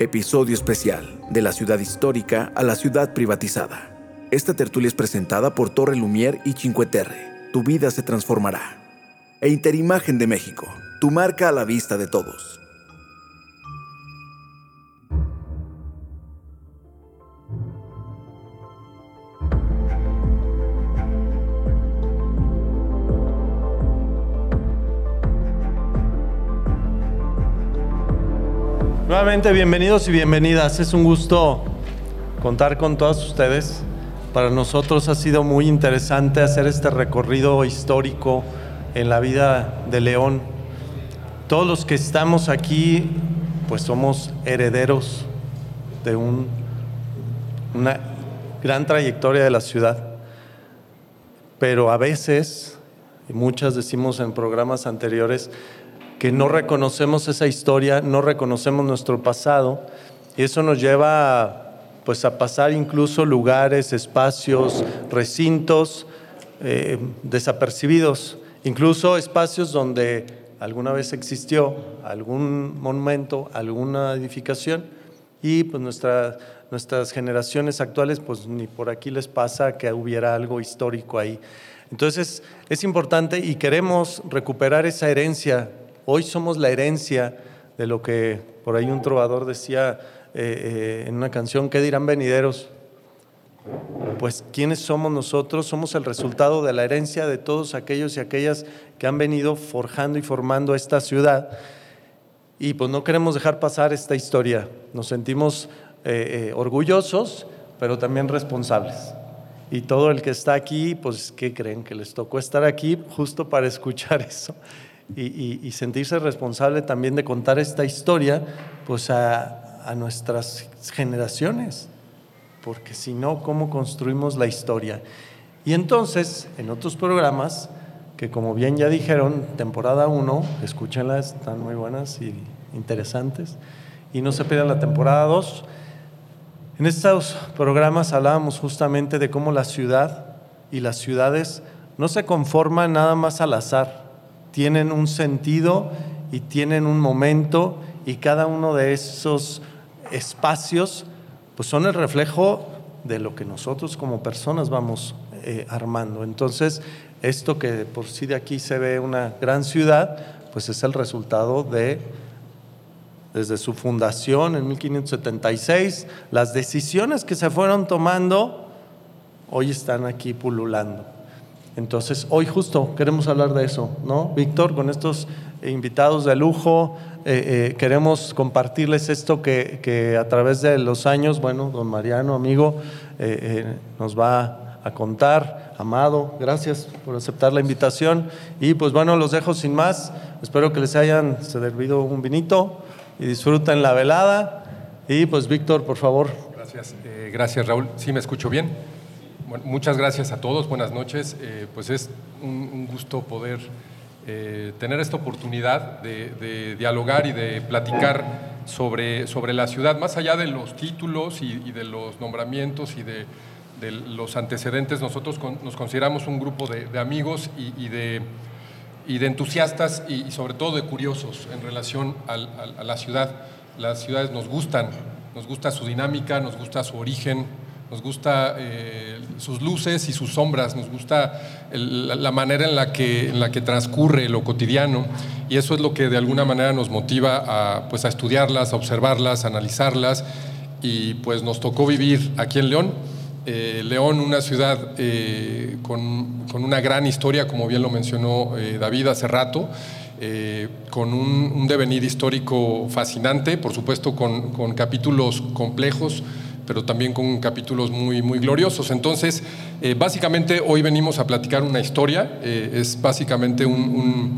Episodio especial, de la ciudad histórica a la ciudad privatizada. Esta tertulia es presentada por Torre Lumier y Cinque Terre. Tu vida se transformará. E Interimagen de México, tu marca a la vista de todos. Bienvenidos y bienvenidas. Es un gusto contar con todos ustedes. Para nosotros ha sido muy interesante hacer este recorrido histórico en la vida de León. Todos los que estamos aquí, pues somos herederos de un, una gran trayectoria de la ciudad. Pero a veces, y muchas decimos en programas anteriores, que no reconocemos esa historia, no reconocemos nuestro pasado y eso nos lleva pues a pasar incluso lugares, espacios, recintos eh, desapercibidos, incluso espacios donde alguna vez existió algún monumento, alguna edificación y pues nuestras generaciones actuales pues ni por aquí les pasa que hubiera algo histórico ahí. Entonces es importante y queremos recuperar esa herencia Hoy somos la herencia de lo que por ahí un trovador decía eh, eh, en una canción, ¿qué dirán venideros? Pues ¿quiénes somos nosotros? Somos el resultado de la herencia de todos aquellos y aquellas que han venido forjando y formando esta ciudad. Y pues no queremos dejar pasar esta historia. Nos sentimos eh, orgullosos, pero también responsables. Y todo el que está aquí, pues, ¿qué creen? Que les tocó estar aquí justo para escuchar eso y, sentirse responsable también de contar esta historia pues a, a nuestras generaciones, porque si no, ¿cómo construimos la historia? Y entonces, en otros programas, que como bien ya dijeron, temporada 1, escúchenlas, están muy buenas y interesantes, y no se pierdan la temporada 2. En estos programas hablábamos justamente de cómo la ciudad y las ciudades no se conforman nada más al azar, tienen un sentido y tienen un momento y cada uno de esos espacios pues son el reflejo de lo que nosotros como personas vamos eh, armando. Entonces, esto que por sí de aquí se ve una gran ciudad, pues es el resultado de, desde su fundación en 1576, las decisiones que se fueron tomando, hoy están aquí pululando. Entonces, hoy justo queremos hablar de eso, ¿no? Víctor, con estos invitados de lujo, eh, eh, queremos compartirles esto que, a través de los años, bueno, don Mariano, amigo, eh, nos va a contar. Amado, gracias por aceptar la invitación. Y pues bueno, los dejo sin más. Espero que les hayan servido un vinito y disfruten la velada. Y pues Víctor, por favor. Gracias, gracias Raúl. ¿Sí me escucho bien? Muchas gracias a todos, buenas noches. Eh, pues es un, gusto poder eh, tener esta oportunidad de, dialogar y de platicar sobre, sobre la ciudad, más allá de los títulos y, de los nombramientos y de, los antecedentes. Nosotros nos consideramos un grupo de, amigos y, de, y de entusiastas y, sobre todo de curiosos en relación a la ciudad. Las ciudades nos gustan, nos gusta su dinámica, nos gusta su origen, nos gusta eh, sus luces y sus sombras, nos gusta la, manera en la, que, en la que transcurre lo cotidiano y eso es lo que de alguna manera nos motiva a, pues, a estudiarlas, a observarlas, a analizarlas y pues nos tocó vivir aquí en León. Eh, León, una ciudad eh, con, con, una gran historia, como bien lo mencionó David hace rato, con un, un, devenir histórico fascinante, por supuesto con, con capítulos complejos, pero también con capítulos muy, muy gloriosos. Entonces, eh, básicamente hoy venimos a platicar una historia, eh, es básicamente un, un,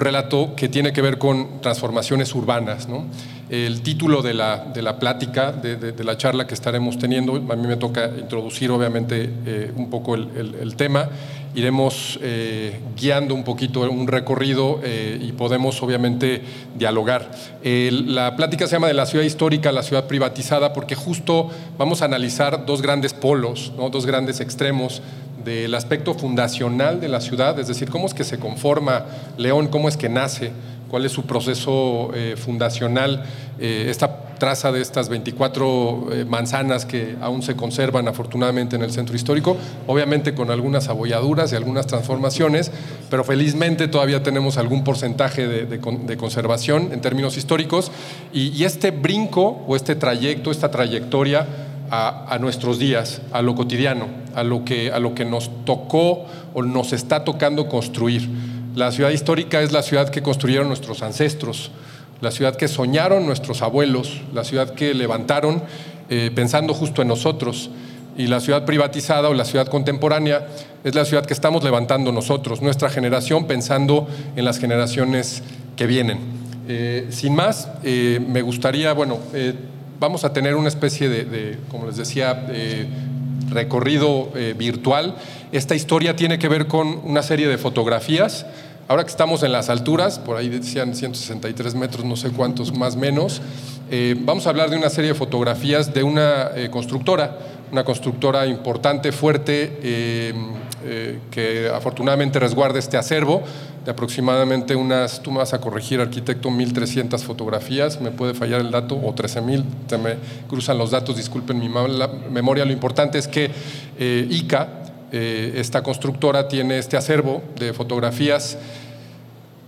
relato que tiene que ver con transformaciones urbanas. ¿no? El título de la, de la plática, de, de, la charla que estaremos teniendo, a mí me toca introducir obviamente eh, un poco el, el, tema, iremos eh, guiando un poquito un recorrido eh, y podemos obviamente dialogar. la plática se llama de la ciudad histórica la ciudad privatizada porque justo vamos a analizar dos grandes polos, dos grandes extremos del aspecto fundacional de la ciudad, es decir, cómo es que se conforma León, cómo es que nace, cuál es su proceso eh, fundacional. esta traza de estas 24 eh, manzanas que aún se conservan afortunadamente en el centro histórico, obviamente con algunas abolladuras y algunas transformaciones, pero felizmente todavía tenemos algún porcentaje de, conservación en términos históricos y, este brinco o este trayecto, esta trayectoria a, nuestros días, a lo cotidiano, a lo, que, a lo que nos tocó o nos está tocando construir. La ciudad histórica es la ciudad que construyeron nuestros ancestros, la ciudad que soñaron nuestros abuelos, la ciudad que levantaron eh, pensando justo en nosotros. Y la ciudad privatizada o la ciudad contemporánea es la ciudad que estamos levantando nosotros, nuestra generación, pensando en las generaciones que vienen. Eh, sin más, eh, me gustaría, bueno, vamos a tener una especie de, como les decía, recorrido virtual. Esta historia tiene que ver con una serie de fotografías Ahora que estamos en las alturas, por ahí decían 163 metros, no sé cuántos más menos, eh, vamos a hablar de una serie de fotografías de una eh, constructora, una constructora importante, fuerte, eh, que afortunadamente resguarda este acervo de aproximadamente unas, tú me vas a corregir, arquitecto, 1.300 fotografías, me puede fallar el dato, o 13.000, se me cruzan los datos, disculpen mi memoria, lo importante es que ICA, esta constructora tiene este acervo de fotografías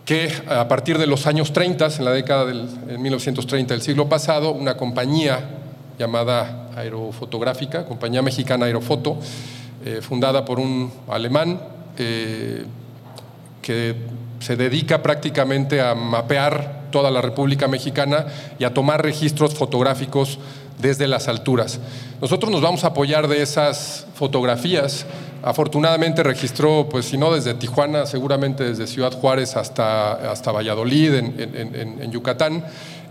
que a partir de los años 30, en la década del 1930 del siglo pasado, una compañía llamada Aerofotográfica, compañía mexicana Aerofoto, eh, fundada por un alemán eh, que se dedica prácticamente a mapear toda la República Mexicana y a tomar registros fotográficos desde las alturas. Nosotros nos vamos a apoyar de esas fotografías Afortunadamente registró, pues si no desde Tijuana, seguramente desde Ciudad Juárez hasta, hasta Valladolid, en, Yucatán.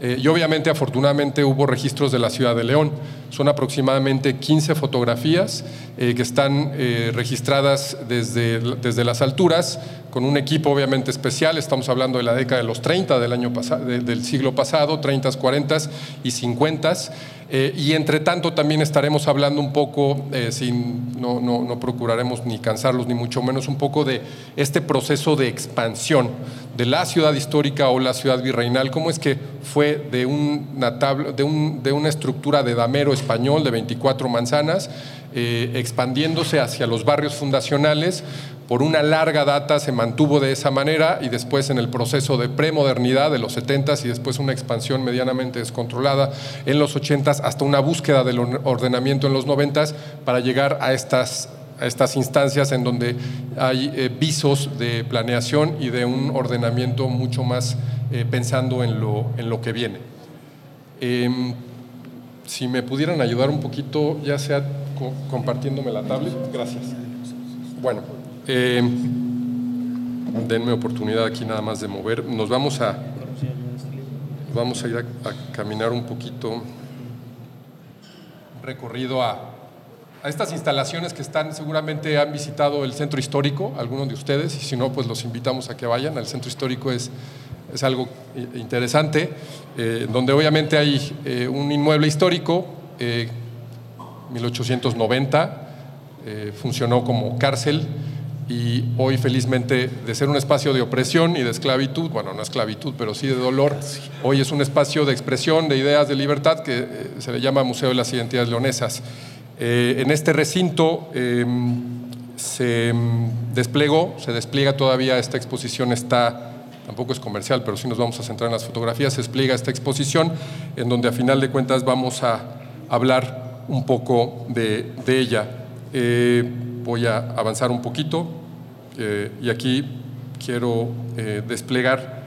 Eh, y obviamente, afortunadamente, hubo registros de la ciudad de León. Son aproximadamente 15 fotografías eh, que están eh, registradas desde, desde las alturas, con un equipo obviamente especial. Estamos hablando de la década de los 30 del, año del siglo pasado, 30, 40 y 50. Eh, y entre tanto también estaremos hablando un poco, eh, sin, no, no, procuraremos ni cansarlos ni mucho menos, un poco de este proceso de expansión de la ciudad histórica o la ciudad virreinal, cómo es que fue de, una, de, un, de una estructura de damero español de 24 manzanas, eh, expandiéndose hacia los barrios fundacionales, por una larga data se mantuvo de esa manera y después en el proceso de premodernidad de los 70s y después una expansión medianamente descontrolada en los 80s hasta una búsqueda del ordenamiento en los 90s para llegar a estas, estas instancias en donde hay eh, visos de planeación y de un ordenamiento mucho más eh, pensando en lo, en lo que viene. Em, si me pudieran ayudar un poquito, ya sea compartiéndome la tablet, gracias. Bueno. Eh, denme oportunidad aquí nada más de mover. Nos vamos a, vamos a ir a, caminar un poquito, recorrido a, a estas instalaciones que están, seguramente han visitado el centro histórico, algunos de ustedes, y si no, pues los invitamos a que vayan. El centro histórico es, es algo interesante, eh, donde obviamente hay eh, un inmueble histórico, 1890, funcionó como cárcel y hoy felizmente de ser un espacio de opresión y de esclavitud, bueno, no esclavitud, pero sí de dolor, hoy es un espacio de expresión de ideas de libertad que eh, se le llama Museo de las Identidades Leonesas. Eh, en este recinto em, se em, desplegó, se despliega todavía esta exposición, está, tampoco es comercial, pero sí nos vamos a centrar en las fotografías, se despliega esta exposición en donde a final de cuentas vamos a hablar un poco de, de ella. Voy a avanzar un poquito eh, y aquí quiero eh, desplegar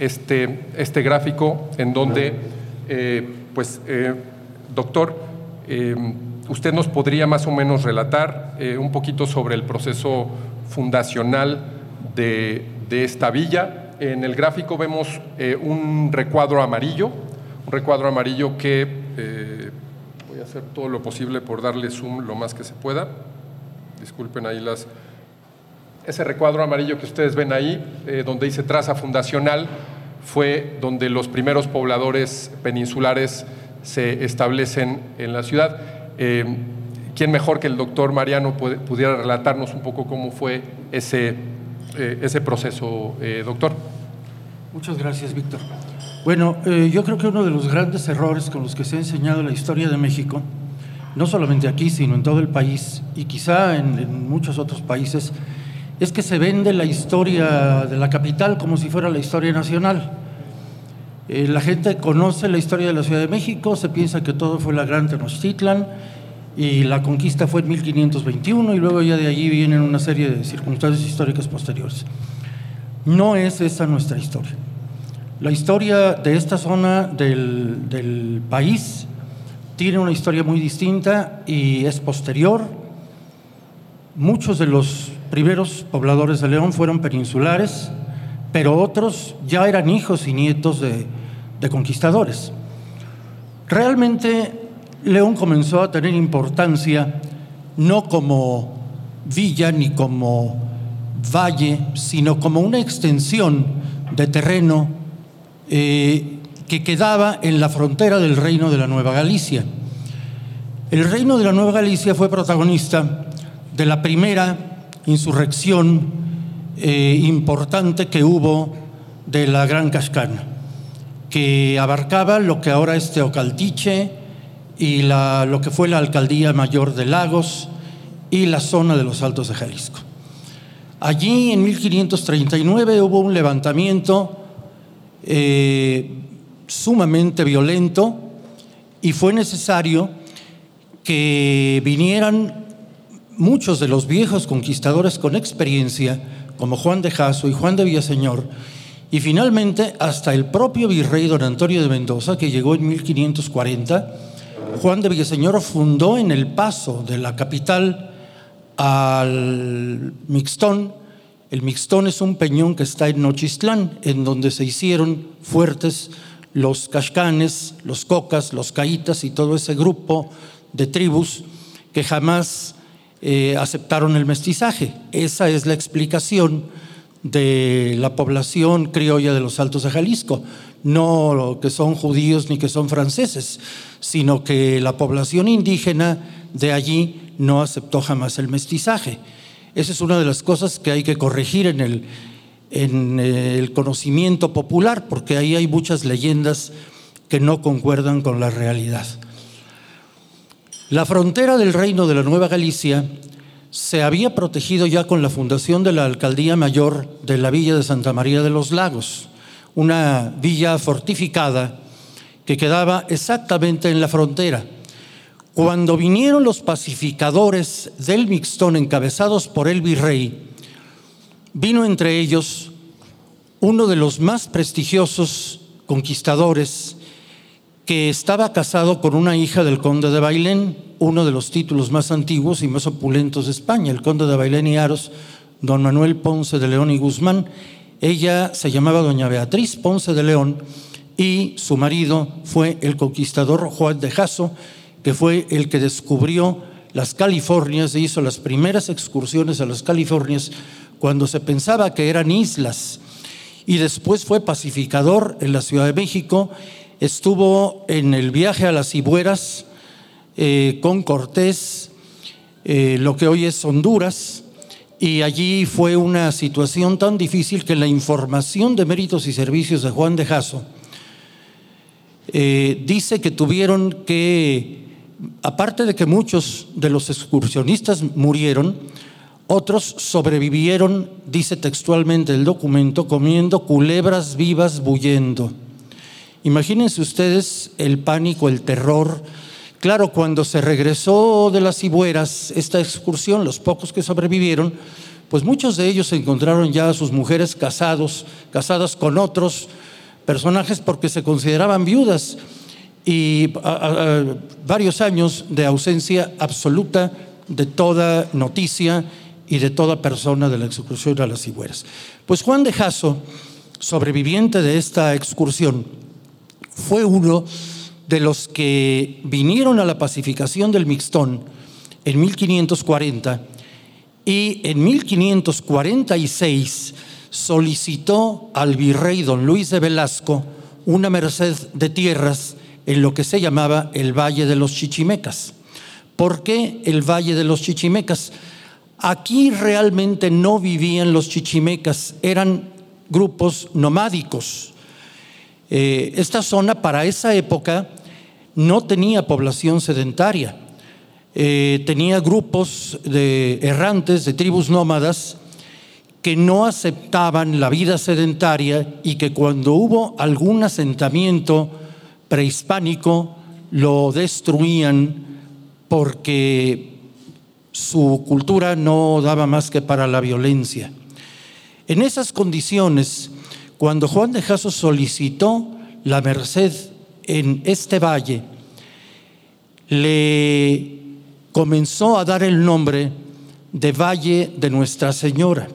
este, este gráfico en donde, eh, pues, doctor, usted nos podría más o menos relatar un poquito sobre el proceso fundacional de, de esta villa. En el gráfico vemos un recuadro amarillo, un recuadro amarillo que voy a hacer todo lo posible por darle zoom lo más que se pueda disculpen ahí las... Ese recuadro amarillo que ustedes ven ahí, eh, donde dice traza fundacional, fue donde los primeros pobladores peninsulares se establecen en la ciudad. Eh, ¿Quién mejor que el doctor Mariano pudiera relatarnos un poco cómo fue ese, eh, ese proceso, doctor? Muchas gracias, Víctor. Bueno, yo creo que uno de los grandes errores con los que se ha enseñado la historia de México, no solamente aquí, sino en todo el país y quizá en, muchos otros países, es que se vende la historia de la capital como si fuera la historia nacional. Eh, la gente conoce la historia de la Ciudad de México, se piensa que todo fue la Gran Tenochtitlan y la conquista fue en 1521 y luego ya de allí vienen una serie de circunstancias históricas posteriores. No es esa nuestra historia. La historia de esta zona del, país tiene una historia muy distinta y es posterior. Muchos de los primeros pobladores de León fueron peninsulares, pero otros ya eran hijos y nietos de, conquistadores. Realmente León comenzó a tener importancia no como villa ni como valle, sino como una extensión de terreno eh, que quedaba en la frontera del reino de la Nueva Galicia. El reino de la Nueva Galicia fue protagonista de la primera insurrección eh, importante que hubo de la Gran Cascana, que abarcaba lo que ahora es Teocaltiche y lo que fue la alcaldía mayor de Lagos y la zona de los Altos de Jalisco. Allí en 1539 hubo un levantamiento eh, sumamente violento y fue necesario que vinieran muchos de los viejos conquistadores con experiencia, como Juan de Jaso y Juan de Villaseñor, y finalmente hasta el propio virrey don Antonio de Mendoza, que llegó en 1540, Juan de Villaseñor fundó en el paso de la capital al Mixtón. El Mixtón es un peñón que está en Nochistlán, en donde se hicieron fuertes los cascanes, los cocas, los caítas y todo ese grupo de tribus que jamás eh, aceptaron el mestizaje. Esa es la explicación de la población criolla de los Altos de Jalisco. No que son judíos ni que son franceses, sino que la población indígena de allí no aceptó jamás el mestizaje. Esa es una de las cosas que hay que corregir en el, en el conocimiento popular, porque ahí hay muchas leyendas que no concuerdan con la realidad. La frontera del reino de la Nueva Galicia se había protegido ya con la fundación de la Alcaldía Mayor de la Villa de Santa María de los Lagos, una villa fortificada que quedaba exactamente en la frontera cuando vinieron los pacificadores del Mixtón encabezados por el virrey, vino entre ellos uno de los más prestigiosos conquistadores que estaba casado con una hija del conde de Bailén, uno de los títulos más antiguos y más opulentos de España, el conde de Bailén y Aros, don Manuel Ponce de León y Guzmán. Ella se llamaba doña Beatriz Ponce de León y su marido fue el conquistador Juan de Jaso, que fue el que descubrió las Californias e hizo las primeras excursiones a las Californias cuando se pensaba que eran islas. Y después fue pacificador en la Ciudad de México, estuvo en el viaje a las Cibueras eh, con Cortés, eh, lo que hoy es Honduras, y allí fue una situación tan difícil que la información de méritos y servicios de Juan de Jaso eh, dice que tuvieron que aparte de que muchos de los excursionistas murieron, otros sobrevivieron, dice textualmente el documento, comiendo culebras vivas bullendo. Imagínense ustedes el pánico, el terror. Claro, cuando se regresó de las Cibueras, esta excursión, los pocos que sobrevivieron, pues muchos de ellos encontraron ya a sus mujeres casados, casadas con otros personajes porque se consideraban viudas y varios años de ausencia absoluta de toda noticia y de toda persona de la excursión a las Cigüeras. Pues Juan de Jaso, sobreviviente de esta excursión, fue uno de los que vinieron a la pacificación del Mixtón en 1540 y en 1546 solicitó al virrey don Luis de Velasco una merced de tierras en lo que se llamaba el Valle de los Chichimecas. ¿Por qué el Valle de los Chichimecas? Aquí realmente no vivían los chichimecas, eran grupos nomádicos. Eh, esta zona para esa época no tenía población sedentaria, eh, tenía grupos de errantes, de tribus nómadas, que no aceptaban la vida sedentaria y que cuando hubo algún asentamiento prehispánico lo destruían porque su cultura no daba más que para la violencia. En esas condiciones, cuando Juan de Jaso solicitó la merced en este valle, le comenzó a dar el nombre de Valle de Nuestra Señora,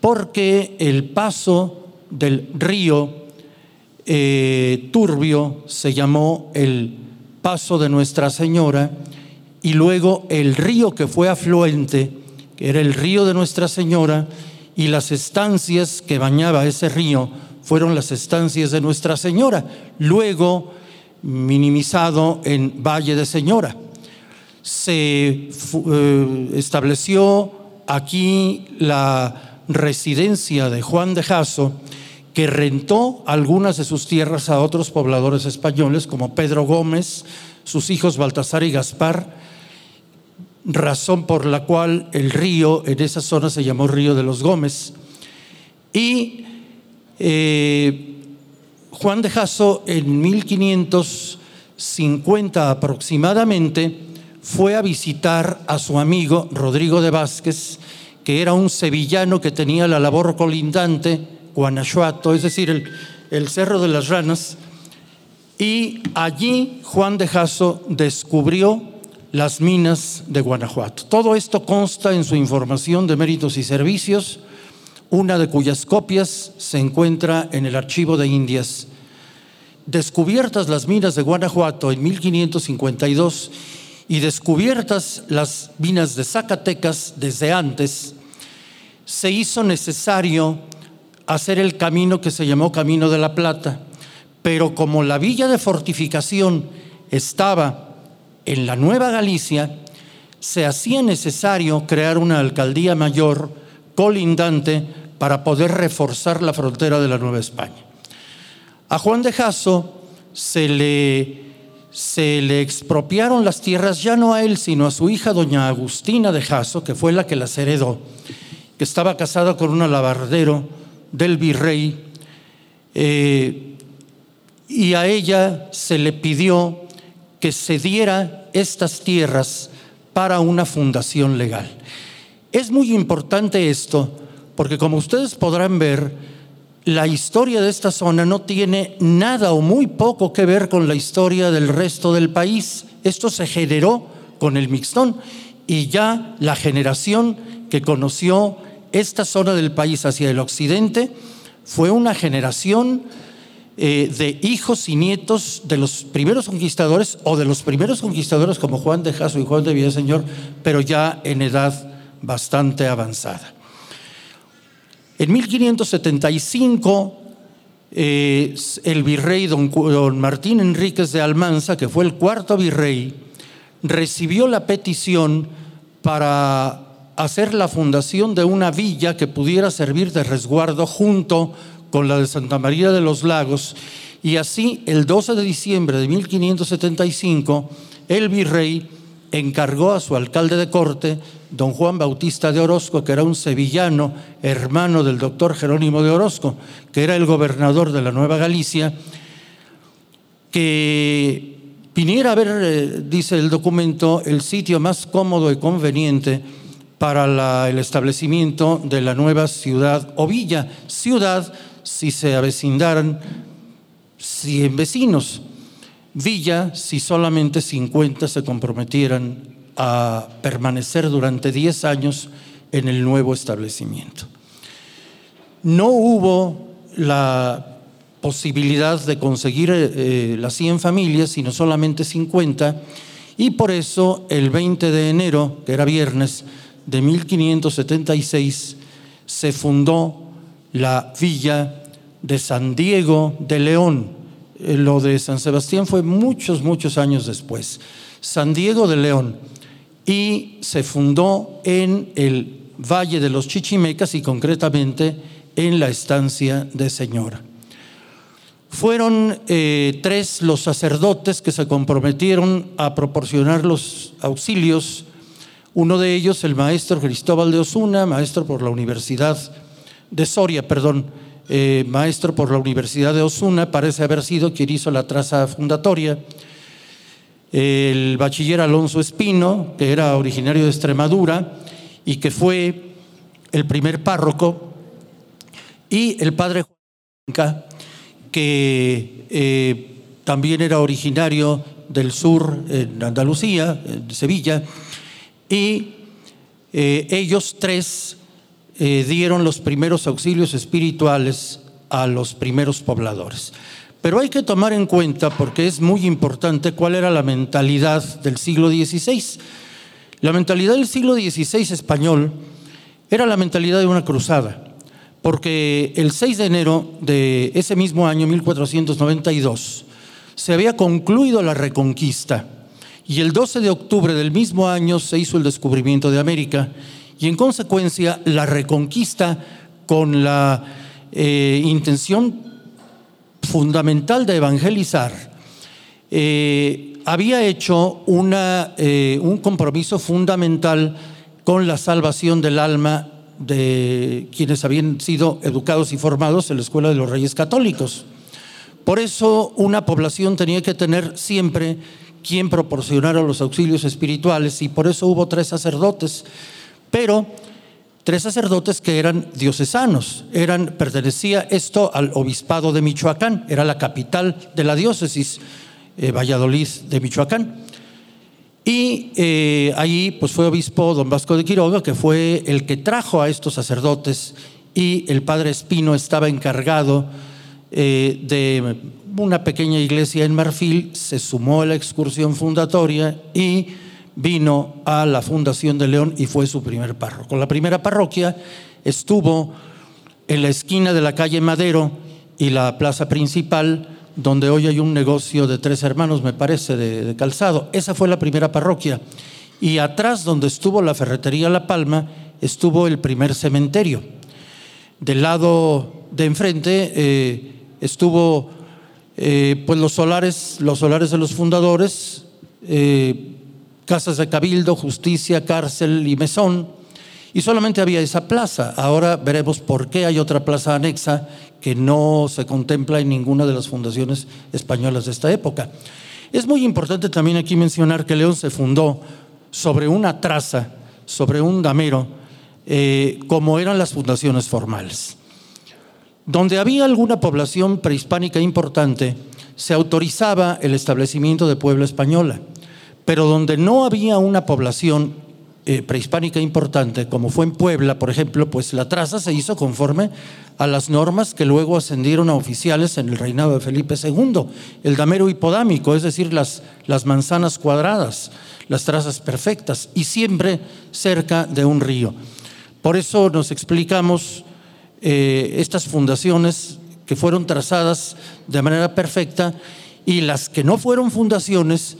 porque el paso del río eh, Turbio se llamó el paso de Nuestra Señora y luego el río que fue afluente, que era el río de Nuestra Señora, y las estancias que bañaba ese río fueron las estancias de Nuestra Señora, luego minimizado en Valle de Señora. Se eh, estableció aquí la residencia de Juan de Jaso, que rentó algunas de sus tierras a otros pobladores españoles como Pedro Gómez, sus hijos Baltasar y Gaspar, razón por la cual el río en esa zona se llamó Río de los Gómez. Y eh, Juan de Jasso en 1550 aproximadamente fue a visitar a su amigo Rodrigo de Vázquez, que era un sevillano que tenía la labor colindante, Guanajuato, es decir, el, el Cerro de las Ranas, y allí Juan de Jasso descubrió las minas de Guanajuato. Todo esto consta en su información de méritos y servicios, una de cuyas copias se encuentra en el archivo de Indias. Descubiertas las minas de Guanajuato en 1552 y descubiertas las minas de Zacatecas desde antes, se hizo necesario hacer el camino que se llamó Camino de la Plata, pero como la villa de fortificación estaba en la Nueva Galicia se hacía necesario crear una alcaldía mayor colindante para poder reforzar la frontera de la Nueva España. A Juan de Jasso se le, se le expropiaron las tierras ya no a él, sino a su hija doña Agustina de Jasso, que fue la que las heredó, que estaba casada con un alabardero del virrey, eh, y a ella se le pidió que se diera estas tierras para una fundación legal. Es muy importante esto porque como ustedes podrán ver, la historia de esta zona no tiene nada o muy poco que ver con la historia del resto del país. Esto se generó con el mixtón y ya la generación que conoció esta zona del país hacia el occidente fue una generación eh, de hijos y nietos de los primeros conquistadores o de los primeros conquistadores como Juan de Jaso y Juan de Villaseñor, pero ya en edad bastante avanzada. En 1575, eh, el virrey don, don Martín Enríquez de Almanza, que fue el cuarto virrey, recibió la petición para hacer la fundación de una villa que pudiera servir de resguardo junto con la de Santa María de los Lagos, y así el 12 de diciembre de 1575, el virrey encargó a su alcalde de corte, don Juan Bautista de Orozco, que era un sevillano, hermano del doctor Jerónimo de Orozco, que era el gobernador de la Nueva Galicia, que viniera a ver, eh, dice el documento, el sitio más cómodo y conveniente para el establecimiento de la nueva ciudad o villa, ciudad si se avecindaran 100 vecinos, Villa si solamente 50 se comprometieran a permanecer durante 10 años en el nuevo establecimiento. No hubo la posibilidad de conseguir eh, las 100 familias, sino solamente 50, y por eso el 20 de enero, que era viernes de 1576, se fundó la villa de San Diego de León. Eh, lo de San Sebastián fue muchos, muchos años después. San Diego de León. Y se fundó en el Valle de los Chichimecas y concretamente en la estancia de Señora. Fueron eh, tres los sacerdotes que se comprometieron a proporcionar los auxilios. Uno de ellos, el maestro Cristóbal de Osuna, maestro por la Universidad de Soria, perdón, eh, maestro por la Universidad de Osuna, parece haber sido quien hizo la traza fundatoria. El bachiller Alonso Espino, que era originario de Extremadura y que fue el primer párroco, y el padre Juan que eh, también era originario del sur, en Andalucía, de Sevilla, y eh, ellos tres eh, dieron los primeros auxilios espirituales a los primeros pobladores. Pero hay que tomar en cuenta, porque es muy importante, cuál era la mentalidad del siglo XVI. La mentalidad del siglo XVI español era la mentalidad de una cruzada porque el 6 de enero de ese mismo año, 1492, se había concluido la reconquista y el 12 de octubre del mismo año se hizo el descubrimiento de América y en consecuencia la reconquista con la eh, intención fundamental de evangelizar eh, había hecho eh, un compromiso fundamental con la salvación del alma de quienes habían sido educados y formados en la Escuela de los Reyes Católicos. Por eso una población tenía que tener siempre quien proporcionara los auxilios espirituales y por eso hubo tres sacerdotes, pero tres sacerdotes que eran diocesanos, pertenecía esto al obispado de Michoacán, era la capital de la diócesis eh, Valladolid de Michoacán. Y eh, allí pues fue obispo don Vasco de Quiroga, que fue el que trajo a estos sacerdotes y el padre Espino estaba encargado eh, de una pequeña iglesia en Marfil, se sumó a la excursión fundatoria y vino a la Fundación de León y fue su primer párroco. La primera parroquia estuvo en la esquina de la calle Madero y la plaza principal, donde hoy hay un negocio de tres hermanos, me parece, de, calzado. Esa fue la primera parroquia. Y atrás, donde estuvo la ferretería La Palma, estuvo el primer cementerio. Del lado de enfrente eh, estuvo eh, pues los solares, los solares de los fundadores, eh, casas de cabildo, justicia, cárcel y mesón. Y solamente había esa plaza. Ahora veremos por qué hay otra plaza anexa que no se contempla en ninguna de las fundaciones españolas de esta época. Es muy importante también aquí mencionar que León se fundó sobre una traza, sobre un damero, eh, como eran las fundaciones formales. Donde había alguna población prehispánica importante, se autorizaba el establecimiento de Puebla española, pero donde no había una población eh, prehispánica importante, como fue en Puebla, por ejemplo, pues la traza se hizo conforme a las normas que luego ascendieron a oficiales en el reinado de Felipe II, el damero hipodámico, es decir, las, las manzanas cuadradas, las trazas perfectas, y siempre cerca de un río. Por eso nos explicamos eh, estas fundaciones que fueron trazadas de manera perfecta y las que no fueron fundaciones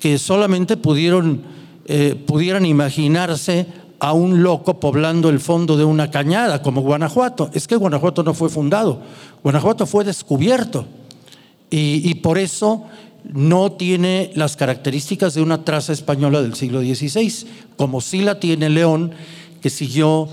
que solamente pudieron eh, pudieran imaginarse a un loco poblando el fondo de una cañada como Guanajuato. Es que Guanajuato no fue fundado, Guanajuato fue descubierto y, por eso no tiene las características de una traza española del siglo XVI, como sí la tiene León, que siguió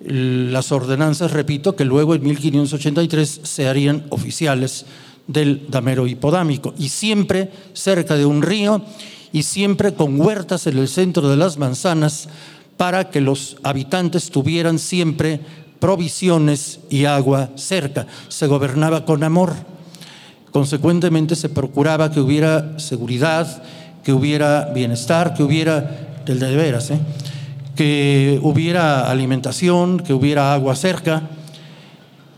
las ordenanzas, repito, que luego en 1583 se harían oficiales del damero hipodámico, y siempre cerca de un río y siempre con huertas en el centro de las manzanas para que los habitantes tuvieran siempre provisiones y agua cerca. Se gobernaba con amor. Consecuentemente se procuraba que hubiera seguridad, que hubiera bienestar, que hubiera, del de veras, ¿eh? que hubiera alimentación, que hubiera agua cerca.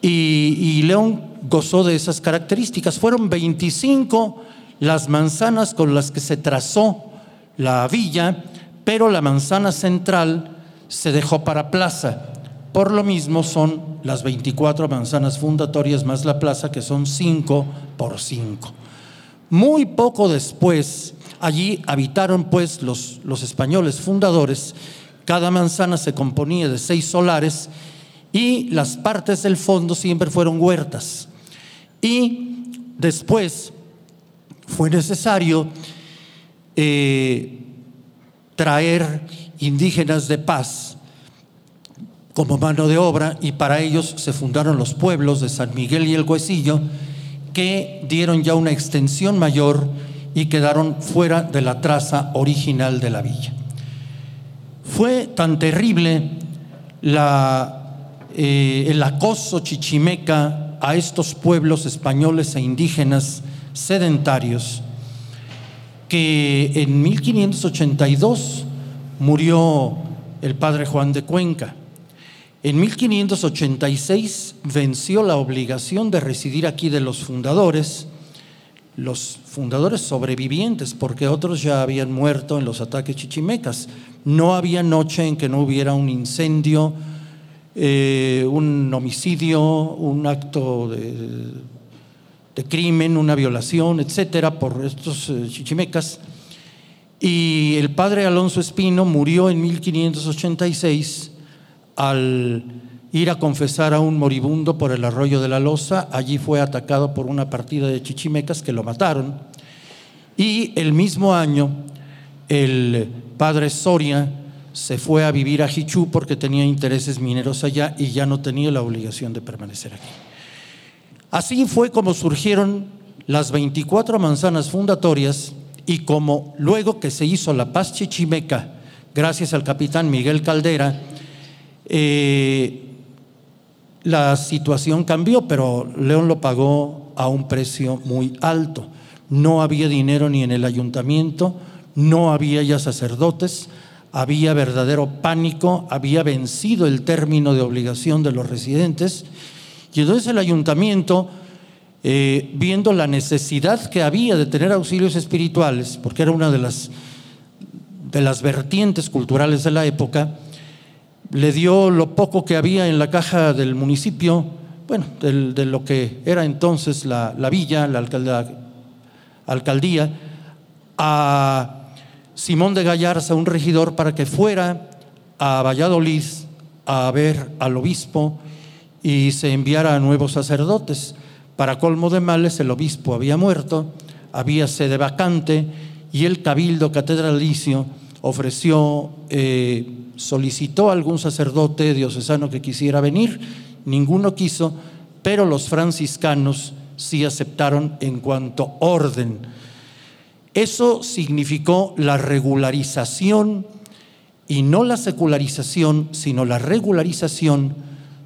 Y, y León gozó de esas características. Fueron 25 las manzanas con las que se trazó la villa, pero la manzana central se dejó para plaza. Por lo mismo son las 24 manzanas fundatorias más la plaza, que son 5 por 5. Muy poco después, allí habitaron pues los, los españoles fundadores. Cada manzana se componía de seis solares y las partes del fondo siempre fueron huertas. Y después fue necesario eh, traer indígenas de paz como mano de obra y para ellos se fundaron los pueblos de San Miguel y el Huesillo que dieron ya una extensión mayor y quedaron fuera de la traza original de la villa. Fue tan terrible eh, el acoso chichimeca a estos pueblos españoles e indígenas sedentarios que en 1582 murió el padre Juan de Cuenca. En 1586 venció la obligación de residir aquí de los fundadores, los fundadores sobrevivientes, porque otros ya habían muerto en los ataques chichimecas. No había noche en que no hubiera un incendio, eh, un homicidio, un acto de, crimen, una violación, etcétera, por estos eh, chichimecas. Y el padre Alonso Espino murió en 1586 al ir a confesar a un moribundo por el arroyo de la Loza. Allí fue atacado por una partida de chichimecas que lo mataron. Y el mismo año, el padre Soria se fue a vivir a Jichú porque tenía intereses mineros allá y ya no tenía la obligación de permanecer aquí. Así fue como surgieron las 24 manzanas fundatorias y como luego que se hizo la paz chichimeca, gracias al capitán Miguel Caldera, eh, la situación cambió, pero León lo pagó a un precio muy alto. No había dinero ni en el ayuntamiento, no había ya sacerdotes, había verdadero pánico, había vencido el término de obligación de los residentes. Y entonces el ayuntamiento, eh, viendo la necesidad que había de tener auxilios espirituales, porque era una de las, de las vertientes culturales de la época, le dio lo poco que había en la caja del municipio, bueno, de lo que era entonces la, villa, la alcaldía, a Simón de Gallarza, un regidor, para que fuera a Valladolid a ver al obispo y se enviara a nuevos sacerdotes. Para colmo de males, el obispo había muerto, había sede vacante y el cabildo catedralicio ofreció, eh, solicitó a algún sacerdote diocesano que quisiera venir, ninguno quiso, pero los franciscanos sí aceptaron en cuanto orden eso significó la regularización y no la secularización, sino la regularización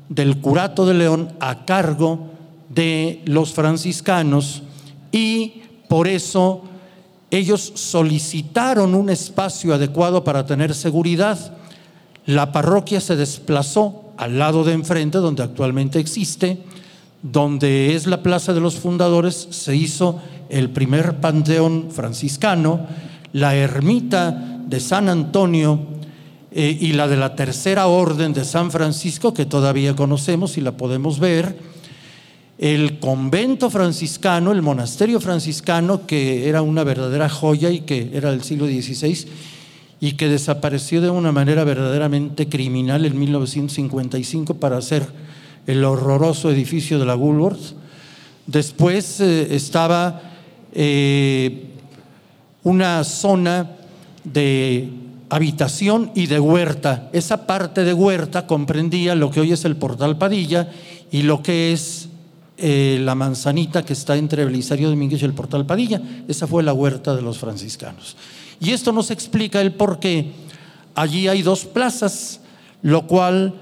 del curato de León a cargo de los franciscanos y por eso ellos solicitaron un espacio adecuado para tener seguridad. La parroquia se desplazó al lado de enfrente, donde actualmente existe, donde es la Plaza de los Fundadores, se hizo el primer panteón franciscano, la ermita de San Antonio eh, y la de la Tercera Orden de San Francisco, que todavía conocemos y la podemos ver, el convento franciscano, el monasterio franciscano, que era una verdadera joya y que era del siglo XVI y que desapareció de una manera verdaderamente criminal en 1955 para hacer el horroroso edificio de la Woolworth. Después eh, estaba eh, una zona de habitación y de huerta. Esa parte de huerta comprendía lo que hoy es el portal Padilla y lo que es eh, la manzanita que está entre Belisario Domínguez y el portal Padilla. Esa fue la huerta de los franciscanos. Y esto nos explica el por qué allí hay dos plazas, lo cual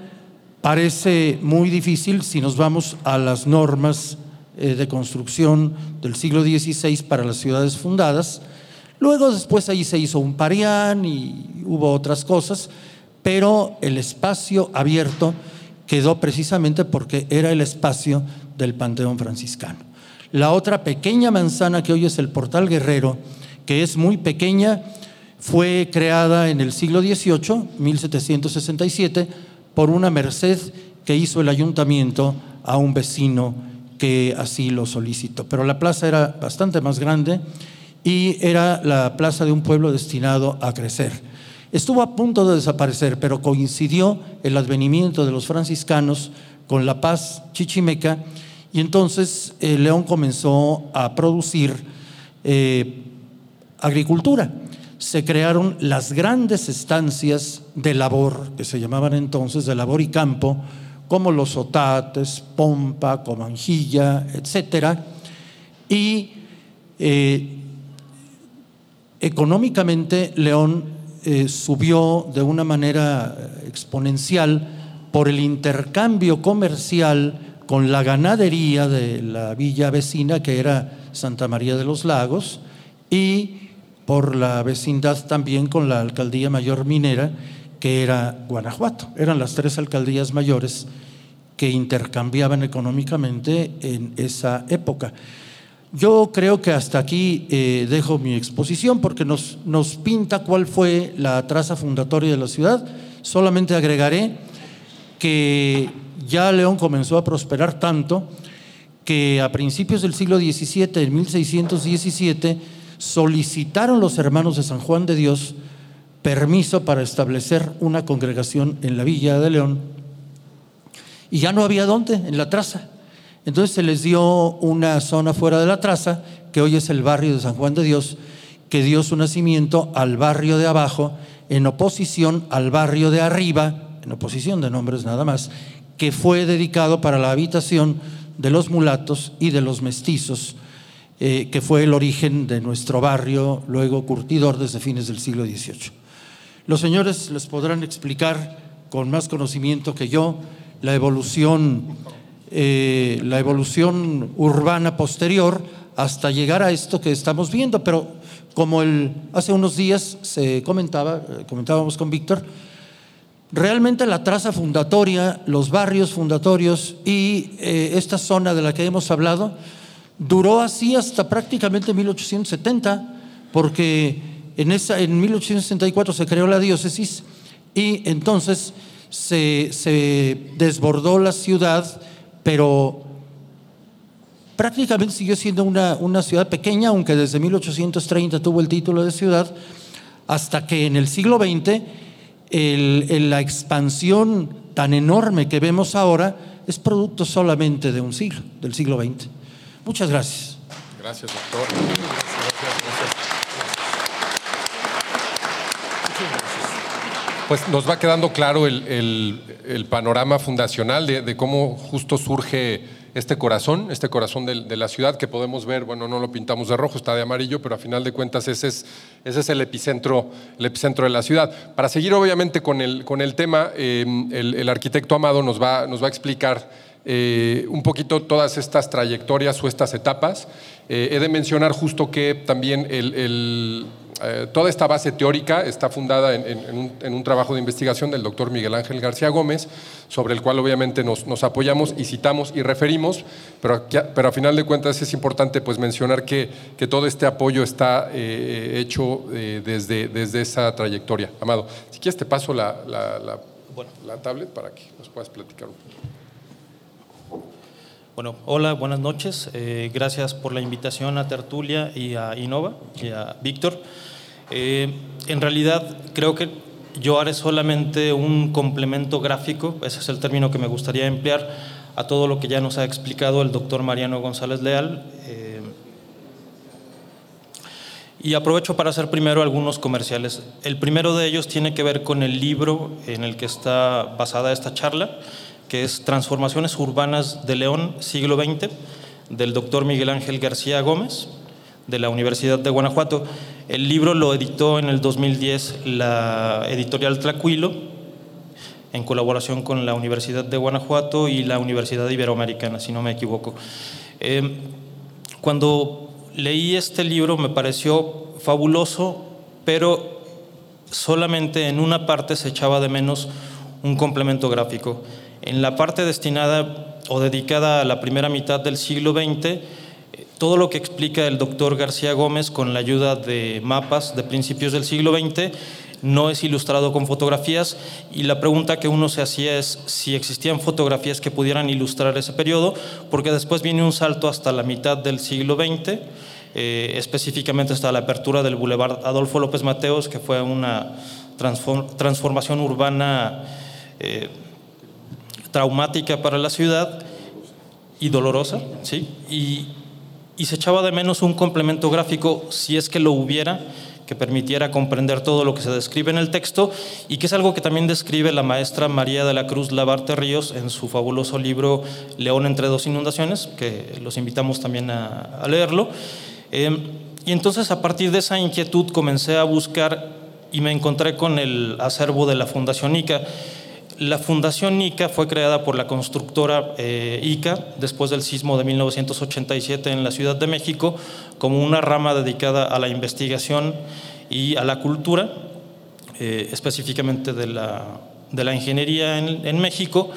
parece muy difícil si nos vamos a las normas eh, de construcción del siglo XVI para las ciudades fundadas. Luego después ahí se hizo un parián y hubo otras cosas, pero el espacio abierto quedó precisamente porque era el espacio del Panteón franciscano. La otra pequeña manzana que hoy es el Portal Guerrero, que es muy pequeña, fue creada en el siglo XVIII, 1767, por una merced que hizo el ayuntamiento a un vecino que así lo solicitó. Pero la plaza era bastante más grande y era la plaza de un pueblo destinado a crecer. Estuvo a punto de desaparecer, pero coincidió el advenimiento de los franciscanos con la paz chichimeca y entonces eh, León comenzó a producir eh, agricultura. Se crearon las grandes estancias de labor, que se llamaban entonces de labor y campo, como los Otates, Pompa, Comanjilla, etc. Y eh, económicamente León eh, subió de una manera exponencial por el intercambio comercial con la ganadería de la villa vecina que era Santa María de los Lagos y por la vecindad también con la alcaldía mayor minera que era Guanajuato. Eran las tres alcaldías mayores que intercambiaban económicamente en esa época. Yo creo que hasta aquí eh, dejo mi exposición porque nos, nos pinta cuál fue la traza fundatoria de la ciudad. Solamente agregaré que ya León comenzó a prosperar tanto que a principios del siglo XVII, en 1617, solicitaron los hermanos de San Juan de Dios permiso para establecer una congregación en la villa de León y ya no había dónde, en la traza. Entonces se les dio una zona fuera de la traza, que hoy es el barrio de San Juan de Dios, que dio su nacimiento al barrio de abajo, en oposición al barrio de arriba, en oposición de nombres nada más, que fue dedicado para la habitación de los mulatos y de los mestizos, eh, que fue el origen de nuestro barrio, luego curtidor desde fines del siglo XVIII. Los señores les podrán explicar con más conocimiento que yo la evolución, eh, la evolución urbana posterior hasta llegar a esto que estamos viendo. Pero como el, hace unos días se comentaba, eh, comentábamos con Víctor, realmente la traza fundatoria, los barrios fundatorios y eh, esta zona de la que hemos hablado duró así hasta prácticamente 1870, porque en, esa, en 1864 se creó la diócesis y entonces se, desbordó la ciudad, pero prácticamente siguió siendo una, una, ciudad pequeña, aunque desde 1830 tuvo el título de ciudad, hasta que en el siglo XX la expansión tan enorme que vemos ahora es producto solamente de un siglo, del siglo XX. Muchas gracias. Gracias, doctor. Pues nos va quedando claro el, panorama fundacional de, cómo justo surge este corazón, este corazón de, la ciudad que podemos ver, bueno, no lo pintamos de rojo, está de amarillo, pero a final de cuentas ese es, ese es el, epicentro, el epicentro de la ciudad. Para seguir obviamente con el, con el tema, eh, el, arquitecto Amado nos va, nos va a explicar eh, un poquito todas estas trayectorias o estas etapas. Eh, he de mencionar justo que también el eh, toda esta base teórica está fundada en, un, trabajo de investigación del doctor Miguel Ángel García Gómez, sobre el cual obviamente nos, apoyamos y citamos y referimos, pero, pero, a final de cuentas es importante pues, mencionar que, que todo este apoyo está eh, hecho eh, desde, desde esa trayectoria. Amado, si quieres te paso la, la, tablet para que nos puedas platicar un poco. Bueno, hola, buenas noches. gracias por la invitación a Tertulia y a Innova y a Víctor. Eh, en realidad creo que yo haré solamente un complemento gráfico, ese es el término que me gustaría emplear, a todo lo que ya nos ha explicado el doctor Mariano González Leal. Eh, y aprovecho para hacer primero algunos comerciales. El primero de ellos tiene que ver con el libro en el que está basada esta charla, que es Transformaciones Urbanas de León, siglo XX, del doctor Miguel Ángel García Gómez de la Universidad de Guanajuato. El libro lo editó en el 2010 la editorial Tlacuilo, en colaboración con la Universidad de Guanajuato y la Universidad Iberoamericana, si no me equivoco. Em, cuando leí este libro me pareció fabuloso, pero solamente en una parte se echaba de menos un complemento gráfico. En la parte destinada o dedicada a la primera mitad del siglo XX, todo lo que explica el doctor García Gómez con la ayuda de mapas de principios del siglo XX no es ilustrado con fotografías y la pregunta que uno se hacía es si existían fotografías que pudieran ilustrar ese periodo, porque después viene un salto hasta la mitad del siglo XX, eh, específicamente hasta la apertura del Boulevard Adolfo López Mateos, que fue una transformación urbana eh, traumática para la ciudad y dolorosa, ¿sí? Y, se echaba de menos un complemento gráfico, si es que lo hubiera, que permitiera comprender todo lo que se describe en el texto y que es algo que también describe la maestra María de la Cruz Labarte Ríos en su fabuloso libro León entre dos inundaciones, que los invitamos también a, leerlo. Eh, y entonces a partir de esa inquietud comencé a buscar y me encontré con el acervo de la Fundación ICA. La Fundación ICA fue creada por la constructora eh, ICA después del sismo de 1987 en la Ciudad de México como una rama dedicada a la investigación y a la cultura, eh, específicamente de la, de la ingeniería en, en México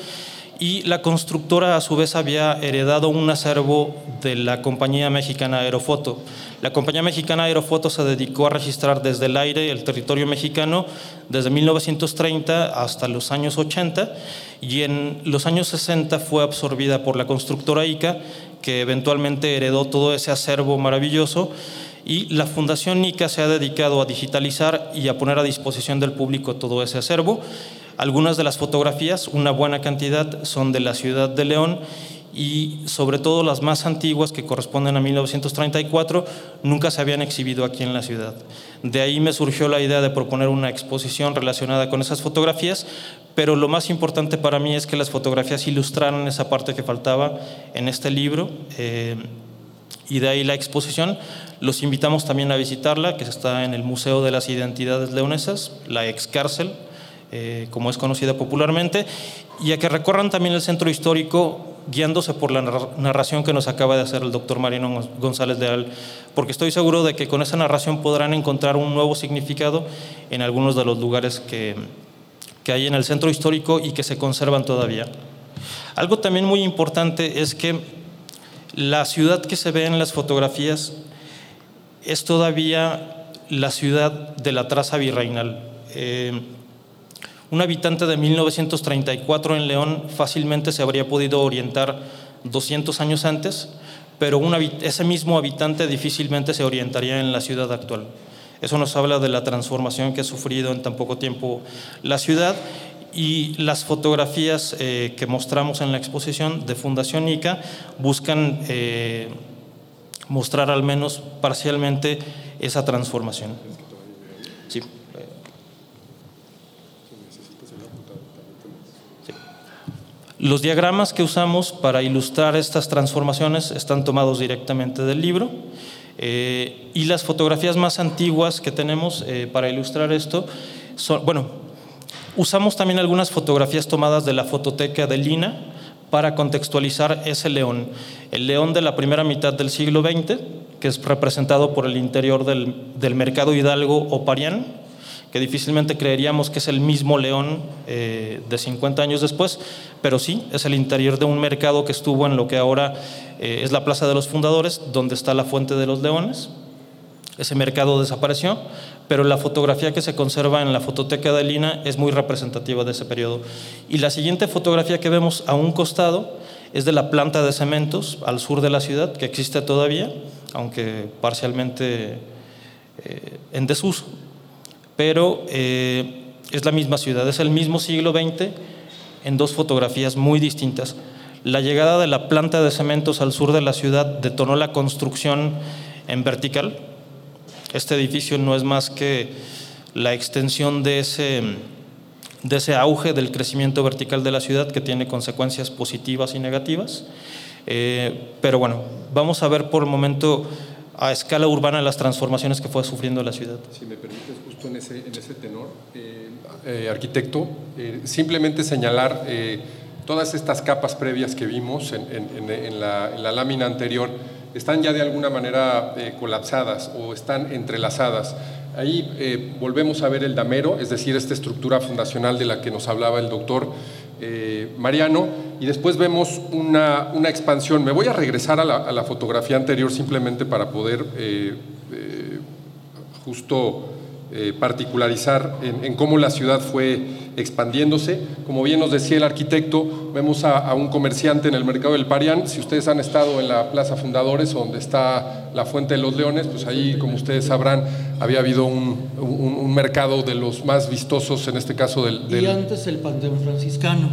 y la constructora a su vez había heredado un acervo de la compañía mexicana Aerofoto. La compañía mexicana Aerofoto se dedicó a registrar desde el aire el territorio mexicano desde 1930 hasta los años 80 y en los años 60 fue absorbida por la constructora ICA que eventualmente heredó todo ese acervo maravilloso y la Fundación ICA se ha dedicado a digitalizar y a poner a disposición del público todo ese acervo algunas de las fotografías, una buena cantidad, son de la ciudad de León y sobre todo las más antiguas que corresponden a 1934 nunca se habían exhibido aquí en la ciudad. De ahí me surgió la idea de proponer una exposición relacionada con esas fotografías, pero lo más importante para mí es que las fotografías ilustraran esa parte que faltaba en este libro. Eh, y de ahí la exposición. Los invitamos también a visitarla, que está en el Museo de las Identidades Leonesas, la ex cárcel, eh, como es conocida popularmente, y a que recorran también el centro histórico guiándose por la narración que nos acaba de hacer el doctor Marino González de Al, porque estoy seguro de que con esa narración podrán encontrar un nuevo significado en algunos de los lugares que, que hay en el centro histórico y que se conservan todavía. Algo también muy importante es que la ciudad que se ve en las fotografías es todavía la ciudad de la traza virreinal. Eh, un habitante de 1934 en León fácilmente se habría podido orientar 200 años antes, pero ese mismo habitante difícilmente se orientaría en la ciudad actual. Eso nos habla de la transformación que ha sufrido en tan poco tiempo la ciudad y las fotografías eh, que mostramos en la exposición de Fundación ICA buscan eh, mostrar al menos parcialmente esa transformación. Los diagramas que usamos para ilustrar estas transformaciones están tomados directamente del libro eh, y las fotografías más antiguas que tenemos eh, para ilustrar esto son, bueno, usamos también algunas fotografías tomadas de la fototeca de Lina para contextualizar ese león, el león de la primera mitad del siglo XX, que es representado por el interior del, del mercado Hidalgo o Parián, que difícilmente creeríamos que es el mismo león eh, de 50 años después, pero sí, es el interior de un mercado que estuvo en lo que ahora eh, es la Plaza de los Fundadores, donde está la Fuente de los Leones. Ese mercado desapareció, pero la fotografía que se conserva en la fototeca de Lina es muy representativa de ese periodo. Y la siguiente fotografía que vemos a un costado es de la planta de cementos al sur de la ciudad, que existe todavía, aunque parcialmente eh, en desuso pero eh, es la misma ciudad, es el mismo siglo XX en dos fotografías muy distintas. La llegada de la planta de cementos al sur de la ciudad detonó la construcción en vertical. Este edificio no es más que la extensión de ese, de ese auge del crecimiento vertical de la ciudad que tiene consecuencias positivas y negativas. Eh, pero bueno, vamos a ver por el momento a escala urbana las transformaciones que fue sufriendo la ciudad. Si me permites, justo en ese, en ese tenor, eh, eh, arquitecto, eh, simplemente señalar todas estas capas previas que vimos en, en, la, en, la, lámina anterior, están ya de alguna manera colapsadas o están entrelazadas. Ahí volvemos a ver el damero, es decir, esta estructura fundacional de la que nos hablaba el doctor Mariano, y después vemos una, una, expansión. Me voy a regresar a la, a la fotografía anterior simplemente para poder eh, eh, justo eh, particularizar en, cómo la ciudad fue expandiéndose. Como bien nos decía el arquitecto, vemos a, un comerciante en el mercado del Parián. Si ustedes han estado en la Plaza Fundadores, donde está la Fuente de los Leones, pues ahí, como ustedes sabrán, había habido un, mercado de los más vistosos, en este caso del... Y antes el Panteón Franciscano.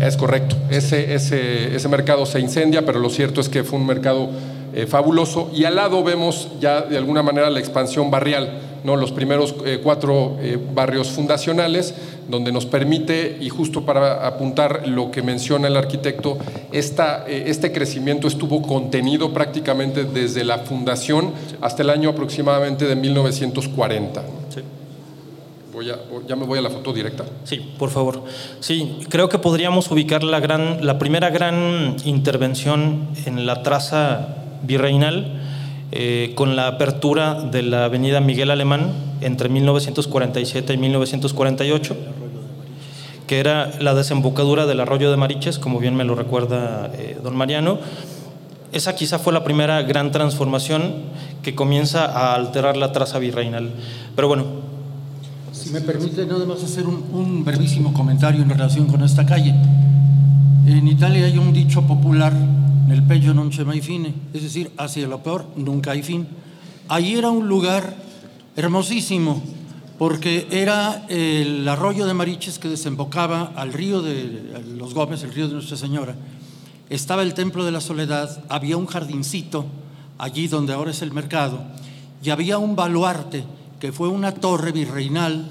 Es correcto. Ese, ese, ese mercado se incendia, pero lo cierto es que fue un mercado eh, fabuloso. Y al lado vemos ya de alguna manera la expansión barrial ¿no? los primeros eh, cuatro eh, barrios fundacionales, donde nos permite, y justo para apuntar lo que menciona el arquitecto, esta, eh, este crecimiento estuvo contenido prácticamente desde la fundación hasta el año aproximadamente de 1940. Voy a, ya me voy a la foto directa. Sí, por favor. Sí, creo que podríamos ubicar la, gran, la primera gran intervención en la traza virreinal eh, con la apertura de la avenida Miguel Alemán entre 1947 y 1948, que era la desembocadura del arroyo de Mariches, como bien me lo recuerda eh, don Mariano. Esa quizá fue la primera gran transformación que comienza a alterar la traza virreinal. Pero bueno. Si me permite nada más hacer un, un brevísimo comentario en relación con esta calle. En Italia hay un dicho popular el peggio non c'è mai fine, es decir, hacia lo peor nunca hay fin. Ahí era un lugar hermosísimo, porque era el arroyo de Mariches que desembocaba al río de los Gómez, el río de Nuestra Señora. Estaba el Templo de la Soledad, había un jardincito allí donde ahora es el mercado, y había un baluarte que fue una torre virreinal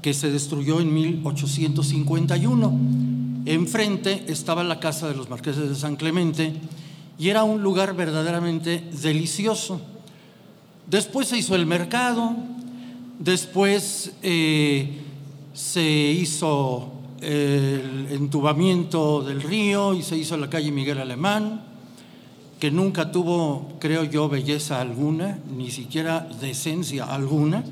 que se destruyó en 1851. Enfrente estaba la casa de los marqueses de San Clemente y era un lugar verdaderamente delicioso. Después se hizo el mercado, después eh, se hizo el entubamiento del río y se hizo la calle Miguel Alemán, que nunca tuvo, creo yo, belleza alguna, ni siquiera decencia alguna.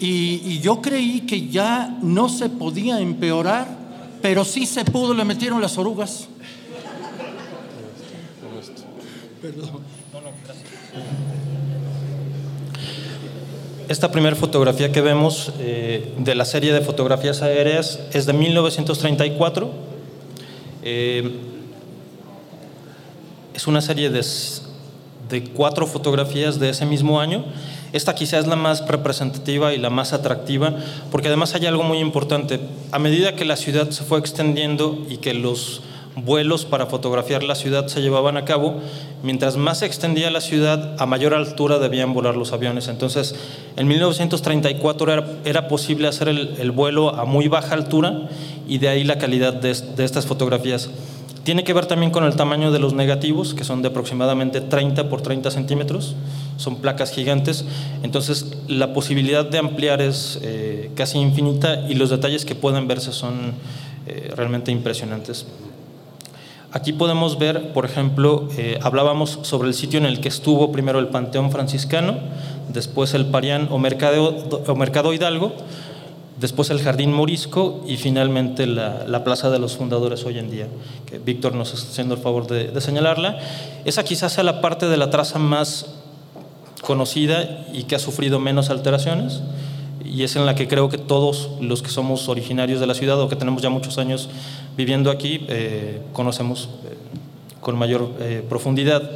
Y, y yo creí que ya no se podía empeorar, pero sí se pudo, le metieron las orugas. Esta primera fotografía que vemos eh, de la serie de fotografías aéreas es de 1934. Eh, es una serie de, de cuatro fotografías de ese mismo año. Esta quizás es la más representativa y la más atractiva, porque además hay algo muy importante. A medida que la ciudad se fue extendiendo y que los vuelos para fotografiar la ciudad se llevaban a cabo, mientras más se extendía la ciudad, a mayor altura debían volar los aviones. Entonces, en 1934 era, posible hacer el, vuelo a muy baja altura y de ahí la calidad de, estas fotografías. Tiene que ver también con el tamaño de los negativos, que son de aproximadamente 30 por 30 centímetros, son placas gigantes, entonces la posibilidad de ampliar es eh, casi infinita y los detalles que pueden verse son eh, realmente impresionantes. Aquí podemos ver, por ejemplo, eh, hablábamos sobre el sitio en el que estuvo primero el Panteón Franciscano, después el Parián o Mercado, o Mercado Hidalgo, después el Jardín Morisco y finalmente la, Plaza de los Fundadores hoy en día, que Víctor nos está haciendo el favor de, de señalarla. Esa quizás sea la parte de la traza más conocida y que ha sufrido menos alteraciones y es en la que creo que todos los que somos originarios de la ciudad o que tenemos ya muchos años viviendo aquí eh, conocemos eh, con mayor eh, profundidad.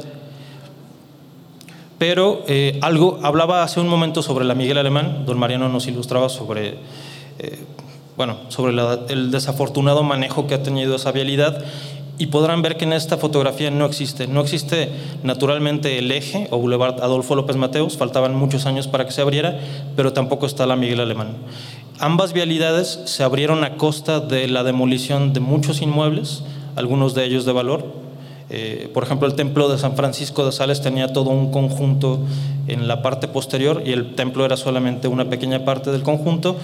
Pero algo, hablaba hace un momento sobre la Miguel Alemán, don Mariano nos ilustraba sobre, bueno, sobre el desafortunado manejo que ha tenido esa vialidad y podrán ver que en esta fotografía no existe. No existe naturalmente el eje o Boulevard Adolfo López Mateos, faltaban muchos años para que se abriera, pero tampoco está la Miguel Alemán. Ambas vialidades se abrieron a costa de la demolición de muchos inmuebles, algunos de ellos de valor. Eh, por ejemplo, el templo de San Francisco de Sales tenía todo un conjunto en la parte posterior y el templo era solamente una pequeña parte del conjunto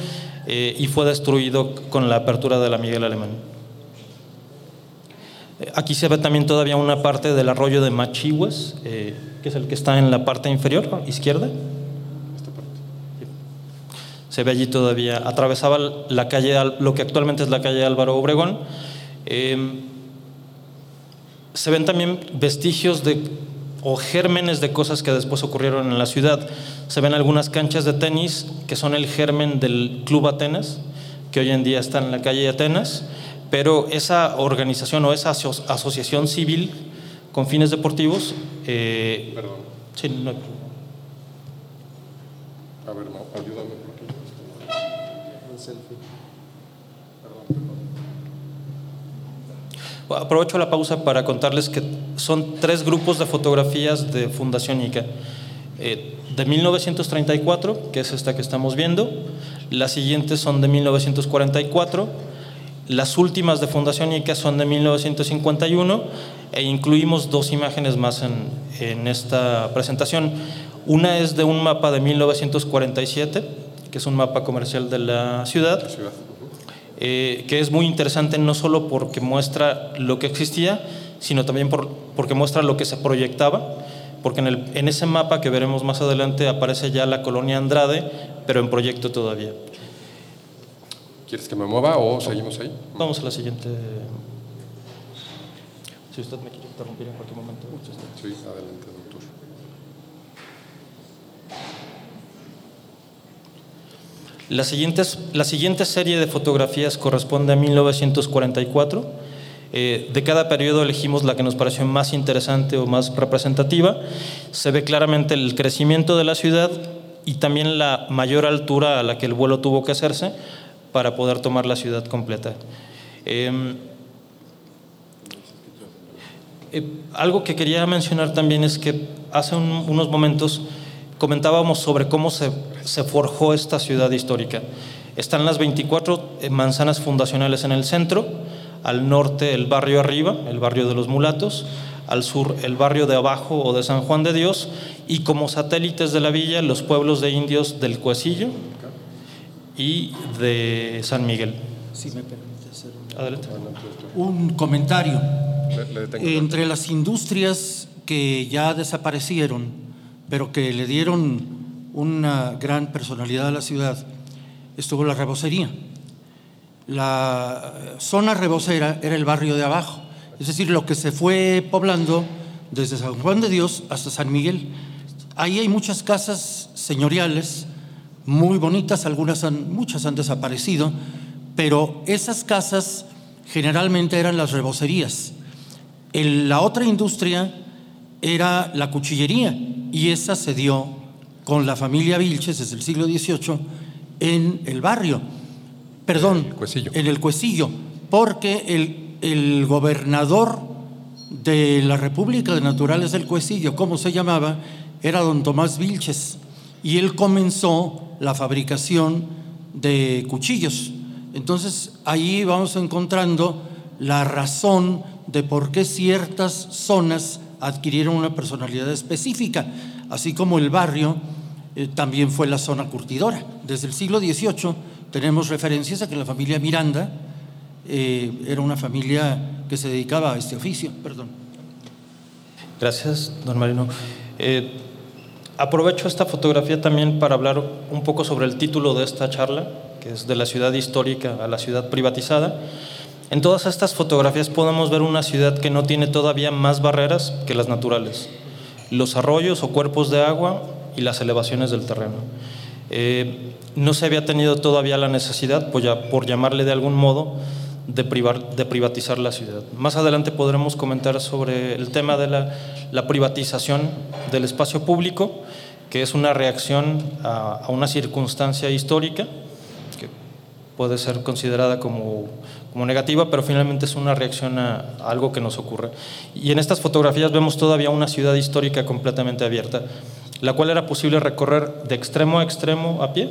eh, y fue destruido con la apertura de la Miguel Alemán. Aquí se ve también todavía una parte del arroyo de Machihues, eh, que es el que está en la parte inferior, izquierda. Se ve allí todavía, atravesaba la calle, lo que actualmente es la calle Álvaro Obregón. Em, se ven también vestigios de o gérmenes de cosas que después ocurrieron en la ciudad. Se ven algunas canchas de tenis que son el germen del Club Atenas, que hoy en día está en la calle Atenas, pero esa organización o esa asociación civil con fines deportivos... Eh, Perdón. Sí, no, a ver, ayúdame. Aprovecho la pausa para contarles que son tres grupos de fotografías de Fundación ICA. Eh, de 1934, que es esta que estamos viendo, las siguientes son de 1944, las últimas de Fundación ICA son de 1951 e incluimos dos imágenes más en, en esta presentación. Una es de un mapa de 1947, que es un mapa comercial de la ciudad. Eh, que es muy interesante no solo porque muestra lo que existía, sino también porque muestra lo que se proyectaba, porque en, el, en ese mapa que veremos más adelante aparece ya la colonia Andrade, pero en proyecto todavía. ¿Quieres que me mueva o seguimos ahí? Vamos a la siguiente. Si usted me quiere interrumpir en cualquier momento. Sí, adelante. La, la siguiente serie de fotografías corresponde a 1944. Eh, de cada periodo elegimos la que nos pareció más interesante o más representativa. Se ve claramente el crecimiento de la ciudad y también la mayor altura a la que el vuelo tuvo que hacerse para poder tomar la ciudad completa. Em, eh, algo que quería mencionar también es que hace unos momentos comentábamos sobre cómo se, se, forjó esta ciudad histórica. Están las 24 eh, manzanas fundacionales en el centro, al norte el barrio arriba, el barrio de los mulatos, al sur el barrio de abajo o de San Juan de Dios, y como satélites de la villa los pueblos de indios del Cuesillo y de San Miguel. Si me permite hacer un, comentario. Entre las industrias que ya desaparecieron, pero que le dieron una gran personalidad a la ciudad, estuvo la rebocería. La zona rebocera era el barrio de abajo, es decir, lo que se fue poblando desde San Juan de Dios hasta San Miguel. Ahí hay muchas casas señoriales, muy bonitas, algunas han, muchas han desaparecido, pero esas casas generalmente eran las rebocerías. la otra industria era la cuchillería y esa se dio con la familia Vilches desde el siglo XVIII en el barrio, perdón, en el Cuesillo, porque el, el gobernador de la República de Naturales del Cuesillo, como se llamaba, era don Tomás Vilches, y él comenzó la fabricación de cuchillos. Entonces ahí vamos encontrando la razón de por qué ciertas zonas adquirieron una personalidad específica, así como el barrio eh, también fue la zona curtidora. Desde el siglo XVIII tenemos referencias a que la familia Miranda eh, era una familia que se dedicaba a este oficio. Perdón. Gracias, don Marino. Eh, aprovecho esta fotografía también para hablar un poco sobre el título de esta charla, que es de la ciudad histórica a la ciudad privatizada. En todas estas fotografías podemos ver una ciudad que no tiene todavía más barreras que las naturales, los arroyos o cuerpos de agua y las elevaciones del terreno. Eh, no se había tenido todavía la necesidad, pues por llamarle de algún modo, de, privatizar la ciudad. Más adelante podremos comentar sobre el tema de la, privatización del espacio público, que es una reacción a, una circunstancia histórica puede ser considerada como como negativa, pero finalmente es una reacción a, algo que nos ocurre. Y en estas fotografías vemos todavía una ciudad histórica completamente abierta, la cual era posible recorrer de extremo a extremo a pie.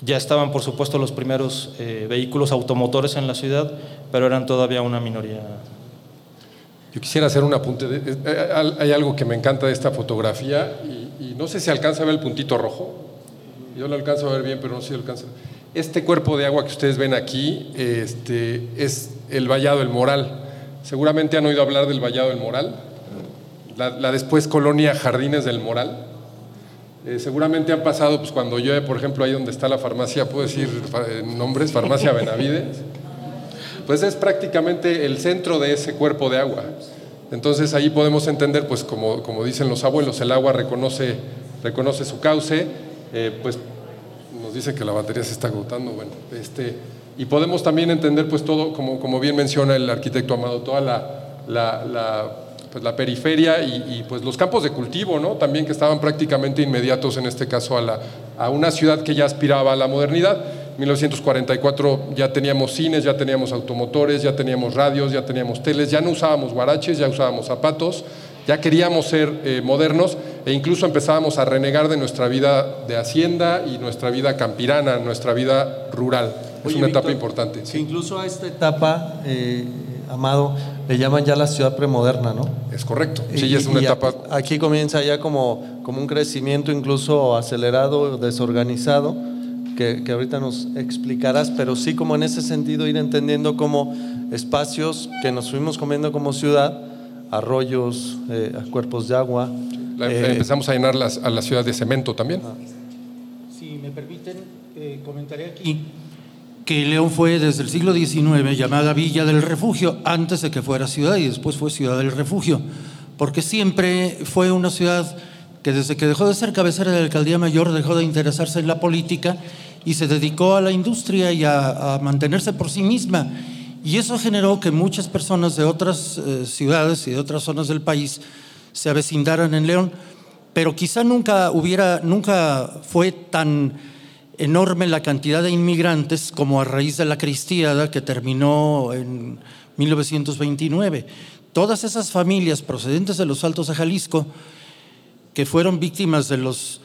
Ya estaban, por supuesto, los primeros eh, vehículos automotores en la ciudad, pero eran todavía una minoría. Yo quisiera hacer un apunte. Eh, hay algo que me encanta de esta fotografía y, y no sé si alcanza a ver el puntito rojo. Yo lo alcanzo a ver bien, pero no sé si alcanza. Este cuerpo de agua que ustedes ven aquí este, es el Vallado del Moral. Seguramente han oído hablar del Vallado del Moral, la, después colonia Jardines del Moral. Eh, seguramente han pasado, pues cuando yo, por ejemplo, ahí donde está la farmacia, puedo decir eh, nombres, Farmacia Benavides, pues es prácticamente el centro de ese cuerpo de agua. Entonces ahí podemos entender, pues como, como dicen los abuelos, el agua reconoce, reconoce su cauce, eh, pues nos que la batería se está agotando, bueno, este, y podemos también entender pues todo, como, como bien menciona el arquitecto Amado, toda la, la, la, pues, la periferia y, y, pues los campos de cultivo, ¿no? También que estaban prácticamente inmediatos en este caso a, la, a una ciudad que ya aspiraba a la modernidad. 1944 ya teníamos cines, ya teníamos automotores, ya teníamos radios, ya teníamos teles, ya no usábamos guaraches, ya usábamos zapatos, ya queríamos ser eh, modernos e incluso empezábamos a renegar de nuestra vida de hacienda y nuestra vida campirana, nuestra vida rural. Oye, es una Víctor, etapa importante. Que incluso a esta etapa, eh, Amado, le llaman ya la ciudad premoderna, ¿no? Es correcto. Sí, Y- es una y etapa. Aquí comienza ya como, como un crecimiento incluso acelerado, desorganizado, que, que ahorita nos explicarás, pero sí como en ese sentido ir entendiendo como espacios que nos fuimos comiendo como ciudad, arroyos, eh, cuerpos de agua. La- eh, empezamos a llenar las- a la ciudad de cemento también. Si me permiten, eh, comentaré aquí que León fue desde el siglo XIX llamada Villa del Refugio, antes de que fuera ciudad y después fue Ciudad del Refugio, porque siempre fue una ciudad que desde que dejó de ser cabecera de la alcaldía mayor dejó de interesarse en la política y se dedicó a la industria y a, a mantenerse por sí misma. Y eso generó que muchas personas de otras eh, ciudades y de otras zonas del país se avecindaran en León, pero quizá nunca hubiera, nunca fue tan enorme la cantidad de inmigrantes como a raíz de la cristiada que terminó en 1929. Todas esas familias procedentes de los Altos de Jalisco que fueron víctimas de los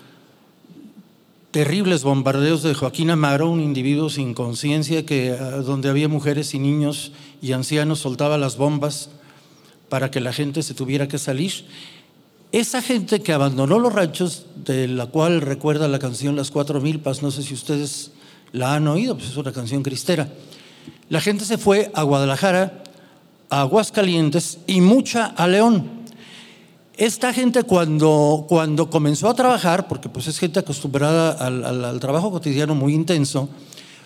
terribles bombardeos de Joaquín Amaro, un individuo sin conciencia que ah, donde había mujeres y niños y ancianos soltaba las bombas para que la gente se tuviera que salir. Esa gente que abandonó los ranchos, de la cual recuerda la canción Las Cuatro Milpas, no sé si ustedes la han oído, pues es una canción cristera. La gente se fue a Guadalajara, a Aguascalientes y mucha a León. Esta gente cuando, cuando comenzó a trabajar, porque pues es gente acostumbrada al trabajo cotidiano muy intenso,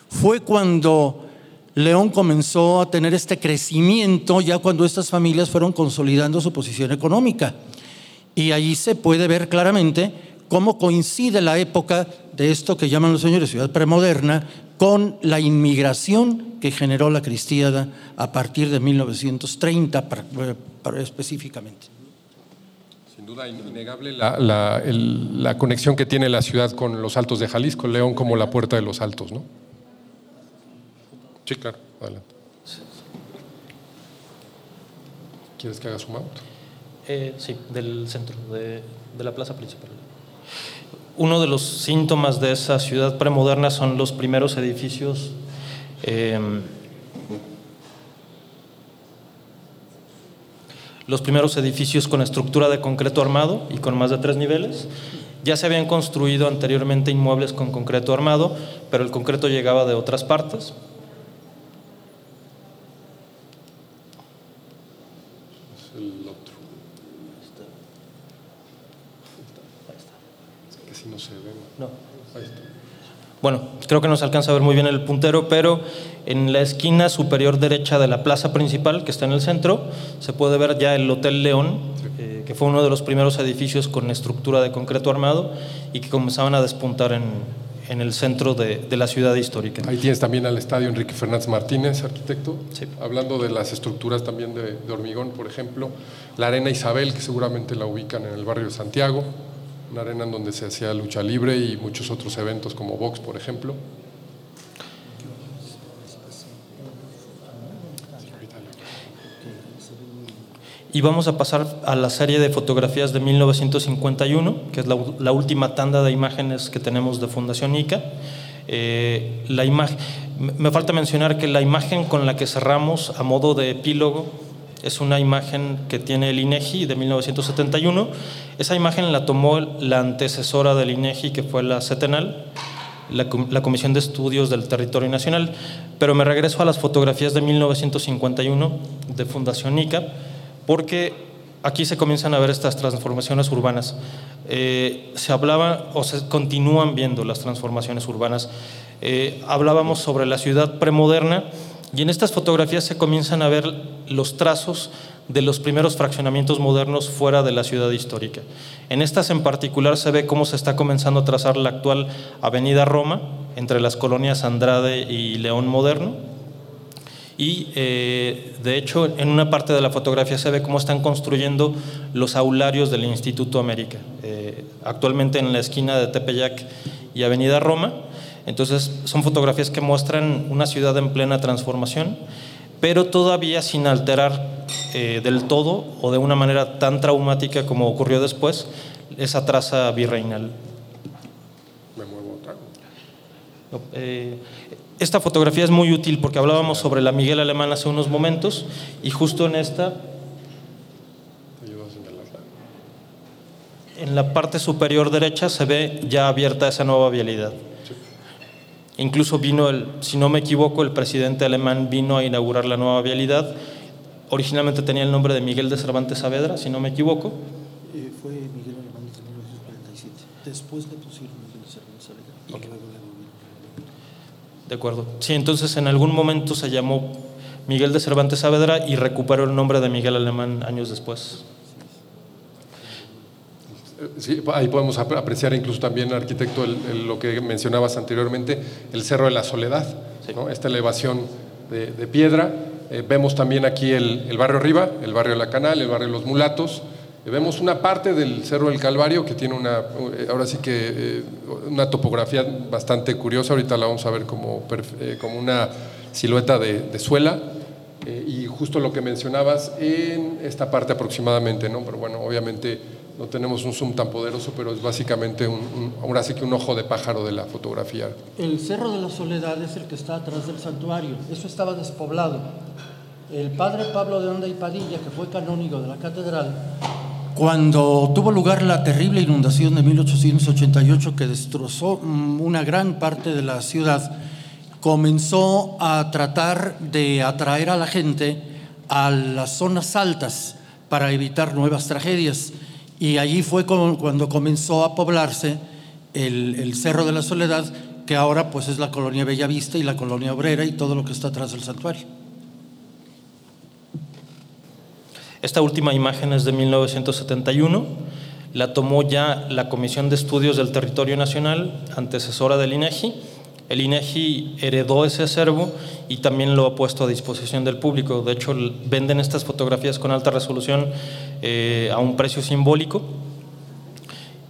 fue cuando León comenzó a tener este crecimiento, ya cuando estas familias fueron consolidando su posición económica. Y ahí se puede ver claramente cómo coincide la época de esto que llaman los señores ciudad premoderna con la inmigración que generó la cristiada a partir de 1930 para- para- específicamente. Sin duda innegable la, la conexión que tiene la ciudad con los Altos de Jalisco, León como la puerta de los Altos, ¿no? Sí, claro, adelante. ¿Quieres que haga su mount? Eh, sí, del centro, de, la plaza principal. Uno de los síntomas de esa ciudad premoderna son los primeros edificios eh, los primeros edificios con estructura de concreto armado y con más de tres niveles. Ya se habían construido anteriormente inmuebles con concreto armado, pero el concreto llegaba de otras partes. Es el otro. Es que si no se ve. No. Ahí está. Bueno, creo que no se alcanza a ver muy bien el puntero, pero en la esquina superior derecha de la plaza principal, que está en el centro, se puede ver ya el Hotel León, eh, que fue uno de los primeros edificios con estructura de concreto armado y que comenzaban a despuntar en, en el centro de, de la ciudad histórica. Ahí tienes también al estadio Enrique Fernández Martínez, arquitecto, Sí. hablando de las estructuras también de, de hormigón, por ejemplo, la Arena Isabel, que seguramente la ubican en el barrio de Santiago, una arena en donde se hacía lucha libre y muchos otros eventos como box, por ejemplo. Y vamos a pasar a la serie de fotografías de 1951, que es la, la última tanda de imágenes que tenemos de Fundación ICA. Eh, la me falta mencionar que la imagen con la que cerramos a modo de epílogo es una imagen que tiene el INEGI de 1971. Esa imagen la tomó la antecesora del INEGI, que fue la CETENAL, la Comisión de Estudios del Territorio Nacional. Pero me regreso a las fotografías de 1951 de Fundación ICA, porque aquí se comienzan a ver estas transformaciones urbanas. Eh, se hablaba o se continúan viendo las transformaciones urbanas. Eh, hablábamos sobre la ciudad premoderna y en estas fotografías se comienzan a ver los trazos de los primeros fraccionamientos modernos fuera de la ciudad histórica. En estas en particular se ve cómo se está comenzando a trazar la actual Avenida Roma entre las colonias Andrade y León Moderno. Y eh, de hecho en una parte de la fotografía se ve cómo están construyendo los aularios del Instituto América, eh, actualmente en la esquina de Tepeyac y Avenida Roma. Entonces son fotografías que muestran una ciudad en plena transformación, pero todavía sin alterar eh, del todo o de una manera tan traumática como ocurrió después esa traza virreinal. Me muevo otra. Eh, esta fotografía es muy útil porque hablábamos sobre la Miguel Alemán hace unos momentos y justo en esta, en la parte superior derecha se ve ya abierta esa nueva vialidad. Incluso vino, el, si no me equivoco, el presidente alemán vino a inaugurar la nueva vialidad originalmente tenía el nombre de Miguel de Cervantes Saavedra, si no me equivoco. Eh, fue Miguel Alemán desde 1947. Después le pusieron Miguel de Cervantes Saavedra y okay. luego le De acuerdo. Sí, entonces en algún momento se llamó Miguel de Cervantes Saavedra y recuperó el nombre de Miguel Alemán años después. Sí, ahí podemos apreciar incluso también, arquitecto, el, el, lo que mencionabas anteriormente, el Cerro de la Soledad, sí. ¿no? esta elevación de, de piedra eh, vemos también aquí el, el, barrio arriba, el barrio de la Canal, el barrio de los Mulatos. Eh, vemos una parte del Cerro del Calvario que tiene una, eh, ahora sí que una topografía bastante curiosa. Ahorita la vamos a ver como, como una silueta de, de suela. y justo lo que mencionabas en esta parte aproximadamente, ¿no? Pero bueno, obviamente no tenemos un zoom tan poderoso, pero es básicamente un, un, ahora sí que un ojo de pájaro de la fotografía. El Cerro de la Soledad es el que está atrás del santuario, eso estaba despoblado. El padre Pablo de Onda y Padilla, que fue canónigo de la catedral, cuando tuvo lugar la terrible inundación de 1888 que destrozó una gran parte de la ciudad, comenzó a tratar de atraer a la gente a las zonas altas para evitar nuevas tragedias. Y allí fue cuando comenzó a poblarse el, Cerro de la Soledad, que ahora pues es la colonia Bellavista y la colonia Obrera y todo lo que está atrás del santuario. Esta última imagen es de 1971, la tomó ya la Comisión de Estudios del Territorio Nacional, antecesora del INEGI. El INEGI heredó ese acervo y también lo ha puesto a disposición del público. De hecho, venden estas fotografías con alta resolución eh, a un precio simbólico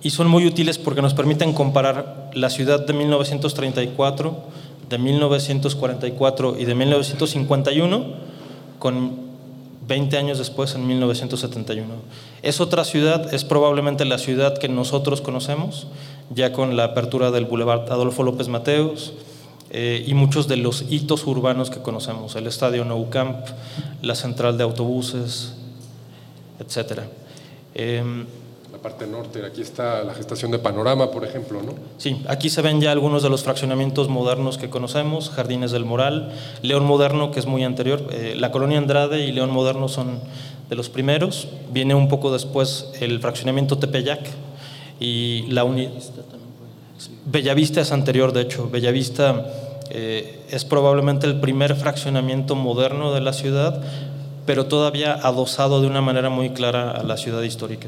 y son muy útiles porque nos permiten comparar la ciudad de 1934, de 1944 y de 1951 con 20 años después, en 1971. Es otra ciudad, es probablemente la ciudad que nosotros conocemos, ya con la apertura del Boulevard Adolfo López Mateos eh, y muchos de los hitos urbanos que conocemos, el Estadio Nou Camp, la central de autobuses, etc. Eh, la parte norte, aquí está la gestación de Panorama, por ejemplo, ¿no? Sí, aquí se ven ya algunos de los fraccionamientos modernos que conocemos, Jardines del Moral, León Moderno, que es muy anterior, eh, la colonia Andrade y León Moderno son de los primeros, viene un poco después el fraccionamiento Tepeyac y la uni... Bellavista es anterior, de hecho, Bellavista eh, es probablemente el primer fraccionamiento moderno de la ciudad, pero todavía adosado de una manera muy clara a la ciudad histórica.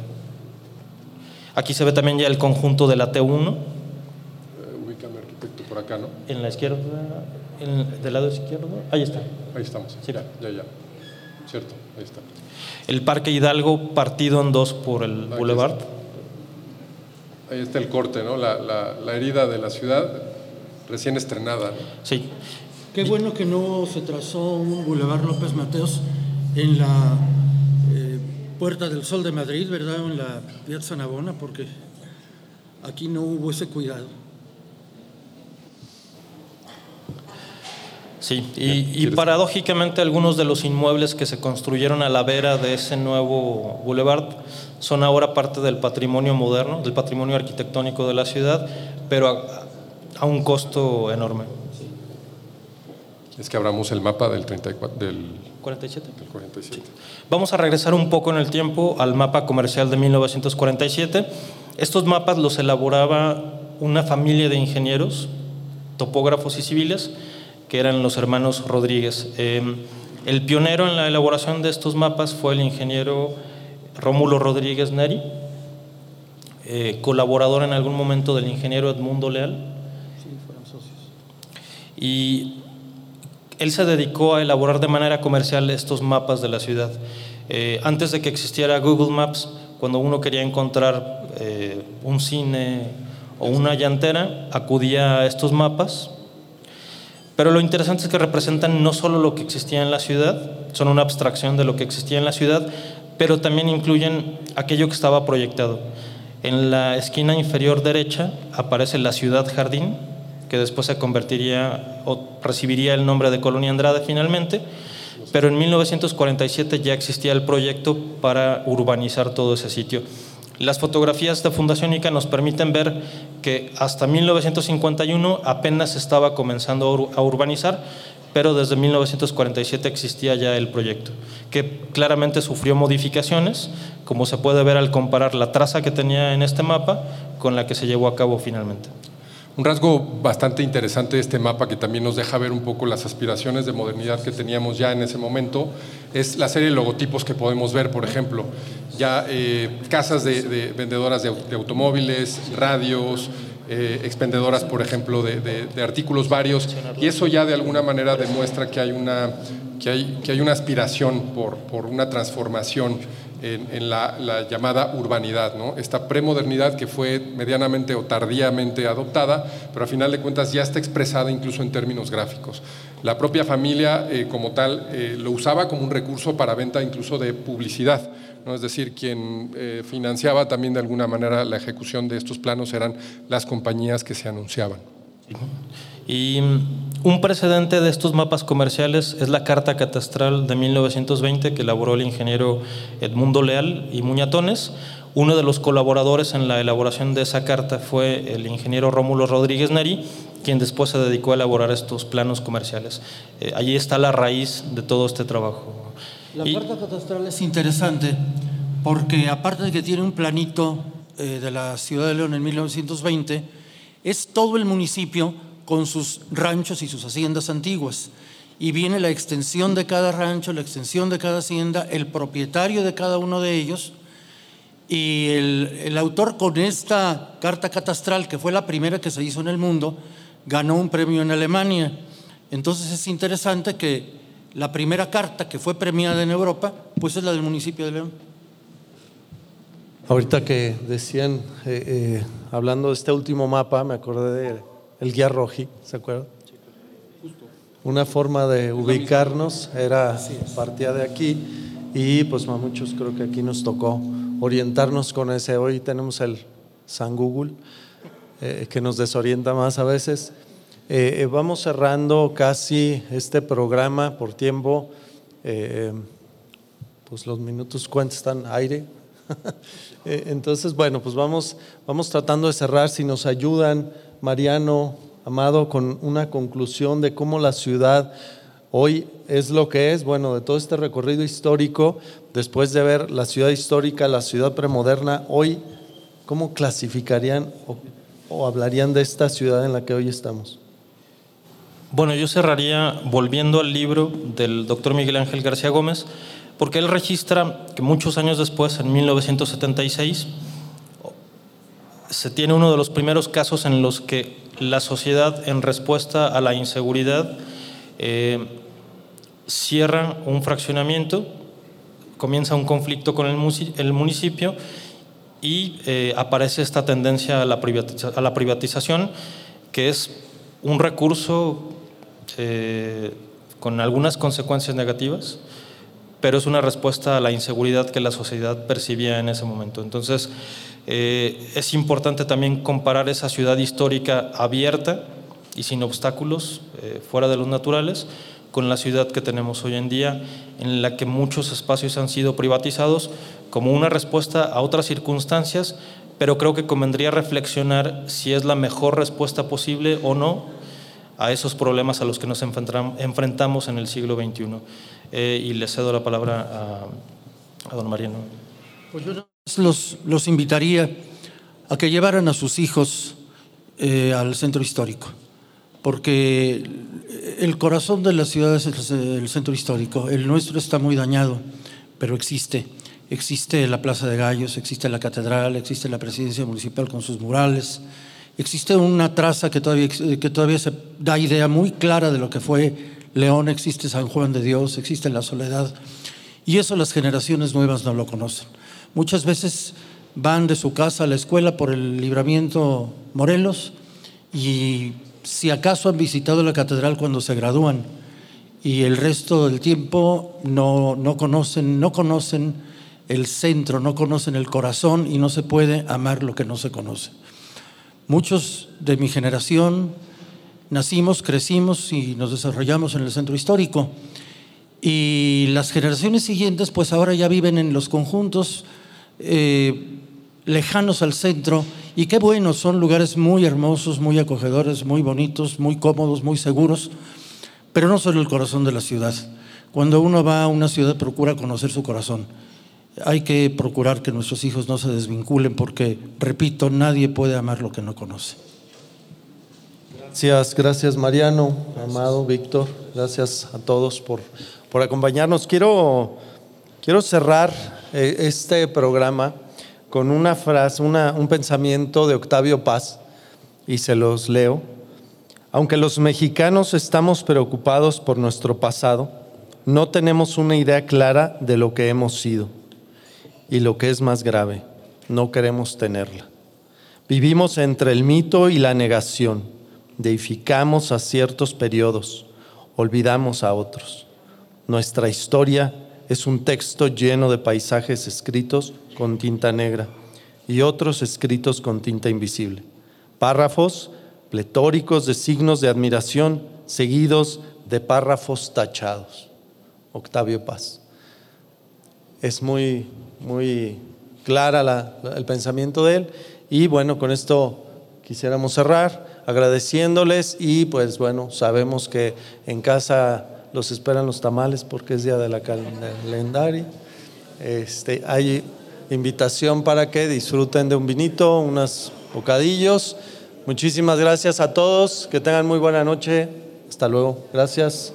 Aquí se ve también ya el conjunto de la T1. Uh, ubícame, arquitecto, por acá, ¿no? En la izquierda, en, del lado izquierdo. Ahí está. Ahí estamos. Sí. Ya, ya, ya. Cierto, ahí está. El Parque Hidalgo partido en dos por el Boulevard. está. Ahí está el corte, ¿no? La, la, la herida de la ciudad recién estrenada. ¿no? Sí. Qué bueno que no se trazó un Boulevard López Mateos en la eh, Puerta del Sol de Madrid, ¿verdad? O en la Piazza Navona, porque aquí no hubo ese cuidado. Sí, y, y, paradójicamente algunos de los inmuebles que se construyeron a la vera de ese nuevo boulevard son ahora parte del patrimonio moderno, del patrimonio arquitectónico de la ciudad, pero a, a un costo enorme. Es que abramos el mapa del 34, del 47. del 47. Sí. Vamos a regresar un poco en el tiempo al mapa comercial de 1947. Estos mapas los elaboraba una familia de ingenieros, topógrafos y civiles, que eran los hermanos Rodríguez. Eh, El pionero en la elaboración de estos mapas fue el ingeniero Rómulo Rodríguez Neri, eh, colaborador en algún momento del ingeniero Edmundo Leal. Sí, fueron socios. Y él se dedicó a elaborar de manera comercial estos mapas de la ciudad. Eh, antes de que existiera Google Maps, cuando uno quería encontrar eh, un cine o una llantera, acudía a estos mapas. Pero lo interesante es que representan no solo lo que existía en la ciudad, son una abstracción de lo que existía en la ciudad, pero también incluyen aquello que estaba proyectado. En la esquina inferior derecha aparece la ciudad jardín, que después se convertiría o recibiría el nombre de Colonia Andrade finalmente, pero en 1947 ya existía el proyecto para urbanizar todo ese sitio. Las fotografías de Fundación ICA nos permiten ver que hasta 1951 apenas estaba comenzando a urbanizar, pero desde 1947 existía ya el proyecto, que claramente sufrió modificaciones, como se puede ver al comparar la traza que tenía en este mapa con la que se llevó a cabo finalmente. Un rasgo bastante interesante de este mapa que también nos deja ver un poco las aspiraciones de modernidad que teníamos ya en ese momento es la serie de logotipos que podemos ver, por ejemplo, ya eh, casas de, vendedoras de, automóviles, radios, eh, expendedoras, por ejemplo, de, artículos varios, y eso ya de alguna manera demuestra que hay una, que hay, que hay una aspiración por, por una transformación en, la, llamada urbanidad, ¿no? esta premodernidad que fue medianamente o tardíamente adoptada, pero a final de cuentas ya está expresada incluso en términos gráficos. La propia familia eh, como tal eh, lo usaba como un recurso para venta incluso de publicidad, es decir, quien eh, financiaba también de alguna manera la ejecución de estos planos eran las compañías que se anunciaban. Y mm, un precedente de estos mapas comerciales es la Carta Catastral de 1920 que elaboró el ingeniero Edmundo Leal y Muñatones. Uno de los colaboradores en la elaboración de esa carta fue el ingeniero Rómulo Rodríguez Neri, quien después se dedicó a elaborar estos planos comerciales. Eh, allí está la raíz de todo este trabajo. La Carta Catastral es interesante porque aparte de que tiene un planito eh, de la ciudad de León en 1920, es todo el municipio con sus ranchos y sus haciendas antiguas. Y viene la extensión de cada rancho, la extensión de cada hacienda, el propietario de cada uno de ellos. Y el, autor con esta carta catastral, que fue la primera que se hizo en el mundo, ganó un premio en Alemania. Entonces es interesante que la primera carta que fue premiada en Europa, pues es la del municipio de León. Ahorita que decían, eh, eh, hablando de este último mapa, me acordé de el guía roji, ¿se acuerdan? Una forma de ubicarnos era partía de aquí y pues a muchos creo que aquí nos tocó orientarnos con ese. Hoy tenemos el San Google eh, que nos desorienta más a veces. Eh, eh, vamos cerrando casi este programa por tiempo. pues los minutos cuentan aire. Entonces, bueno, pues vamos, vamos tratando de cerrar. Si nos ayudan Mariano, Amado, con una conclusión de cómo la ciudad hoy es lo que es, bueno, de todo este recorrido histórico, después de ver la ciudad histórica, la ciudad premoderna, hoy, ¿cómo clasificarían o, hablarían de esta ciudad en la que hoy estamos? Bueno, yo cerraría volviendo al libro del doctor Miguel Ángel García Gómez, porque él registra que muchos años después, en 1976, se tiene uno de los primeros casos en los que la sociedad, en respuesta a la inseguridad, eh, cierra un fraccionamiento, comienza un conflicto con el, municipio y eh, aparece esta tendencia a la, privatización, que es un recurso eh, con algunas consecuencias negativas, pero es una respuesta a la inseguridad que la sociedad percibía en ese momento. Entonces, eh, es importante también comparar esa ciudad histórica abierta y sin obstáculos, eh, fuera de los naturales, con la ciudad que tenemos hoy en día, en la que muchos espacios han sido privatizados como una respuesta a otras circunstancias, pero creo que convendría reflexionar si es la mejor respuesta posible o no a esos problemas a los que nos enfrentamos en el siglo XXI. Eh, y le cedo la palabra a, don Mariano. Pues los, los invitaría a que llevaran a sus hijos eh, al centro histórico, porque el corazón de la ciudad es el centro histórico. El nuestro está muy dañado, pero existe. Existe la Plaza de Gallos, existe la Catedral, existe la Presidencia Municipal con sus murales, existe una traza que todavía, que todavía se da idea muy clara de lo que fue León, existe San Juan de Dios, existe la Soledad, y eso las generaciones nuevas no lo conocen. Muchas veces van de su casa a la escuela por el libramiento Morelos y si acaso han visitado la catedral cuando se gradúan y el resto del tiempo no, no conocen, no conocen el centro, no conocen el corazón y no se puede amar lo que no se conoce. Muchos de mi generación nacimos, crecimos y nos desarrollamos en el centro histórico. Y las generaciones siguientes, pues ahora ya viven en los conjuntos eh, lejanos al centro. Y qué bueno, son lugares muy hermosos, muy acogedores, muy bonitos, muy cómodos, muy seguros, pero no solo el corazón de la ciudad. Cuando uno va a una ciudad procura conocer su corazón hay que procurar que nuestros hijos no se desvinculen porque, repito, nadie puede amar lo que no conoce. Gracias, gracias Mariano, Amado, Víctor, gracias a todos por, por acompañarnos. Quiero, quiero cerrar eh, este programa con una frase, un pensamiento de Octavio Paz, y se los leo. Aunque los mexicanos estamos preocupados por nuestro pasado, no tenemos una idea clara de lo que hemos sido y lo que es más grave, no queremos tenerla. Vivimos entre el mito y la negación, deificamos a ciertos periodos, olvidamos a otros. Nuestra historia es un texto lleno de paisajes escritos con tinta negra y otros escritos con tinta invisible. Párrafos pletóricos de signos de admiración seguidos de párrafos tachados. Octavio Paz. Es muy muy clara el pensamiento de él. Y bueno, con esto quisiéramos cerrar agradeciéndoles y pues bueno, sabemos que en casa los esperan los tamales porque es día de la calendaria. Este, hay invitación para que disfruten de un vinito, unos bocadillos. Muchísimas gracias a todos, que tengan muy buena noche. Hasta luego. Gracias.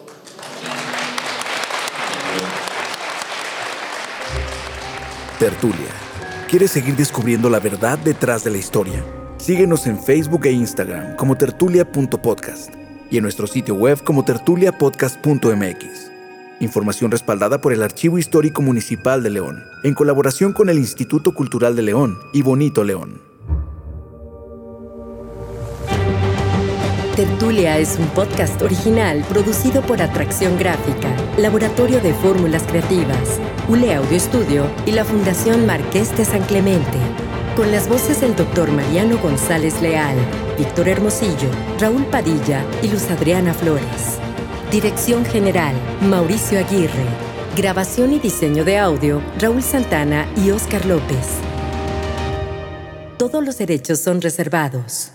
Tertulia. ¿Quieres seguir descubriendo la verdad detrás de la historia? Síguenos en Facebook e Instagram como tertulia.podcast y en nuestro sitio web como tertuliapodcast.mx. Información respaldada por el Archivo Histórico Municipal de León, en colaboración con el Instituto Cultural de León y Bonito León. Tertulia es un podcast original producido por Atracción Gráfica, Laboratorio de Fórmulas Creativas, ULE Audio Estudio y la Fundación Marqués de San Clemente. Con las voces del doctor Mariano González Leal, Víctor Hermosillo, Raúl Padilla y Luz Adriana Flores. Dirección General, Mauricio Aguirre. Grabación y diseño de audio, Raúl Santana y Óscar López. Todos los derechos son reservados.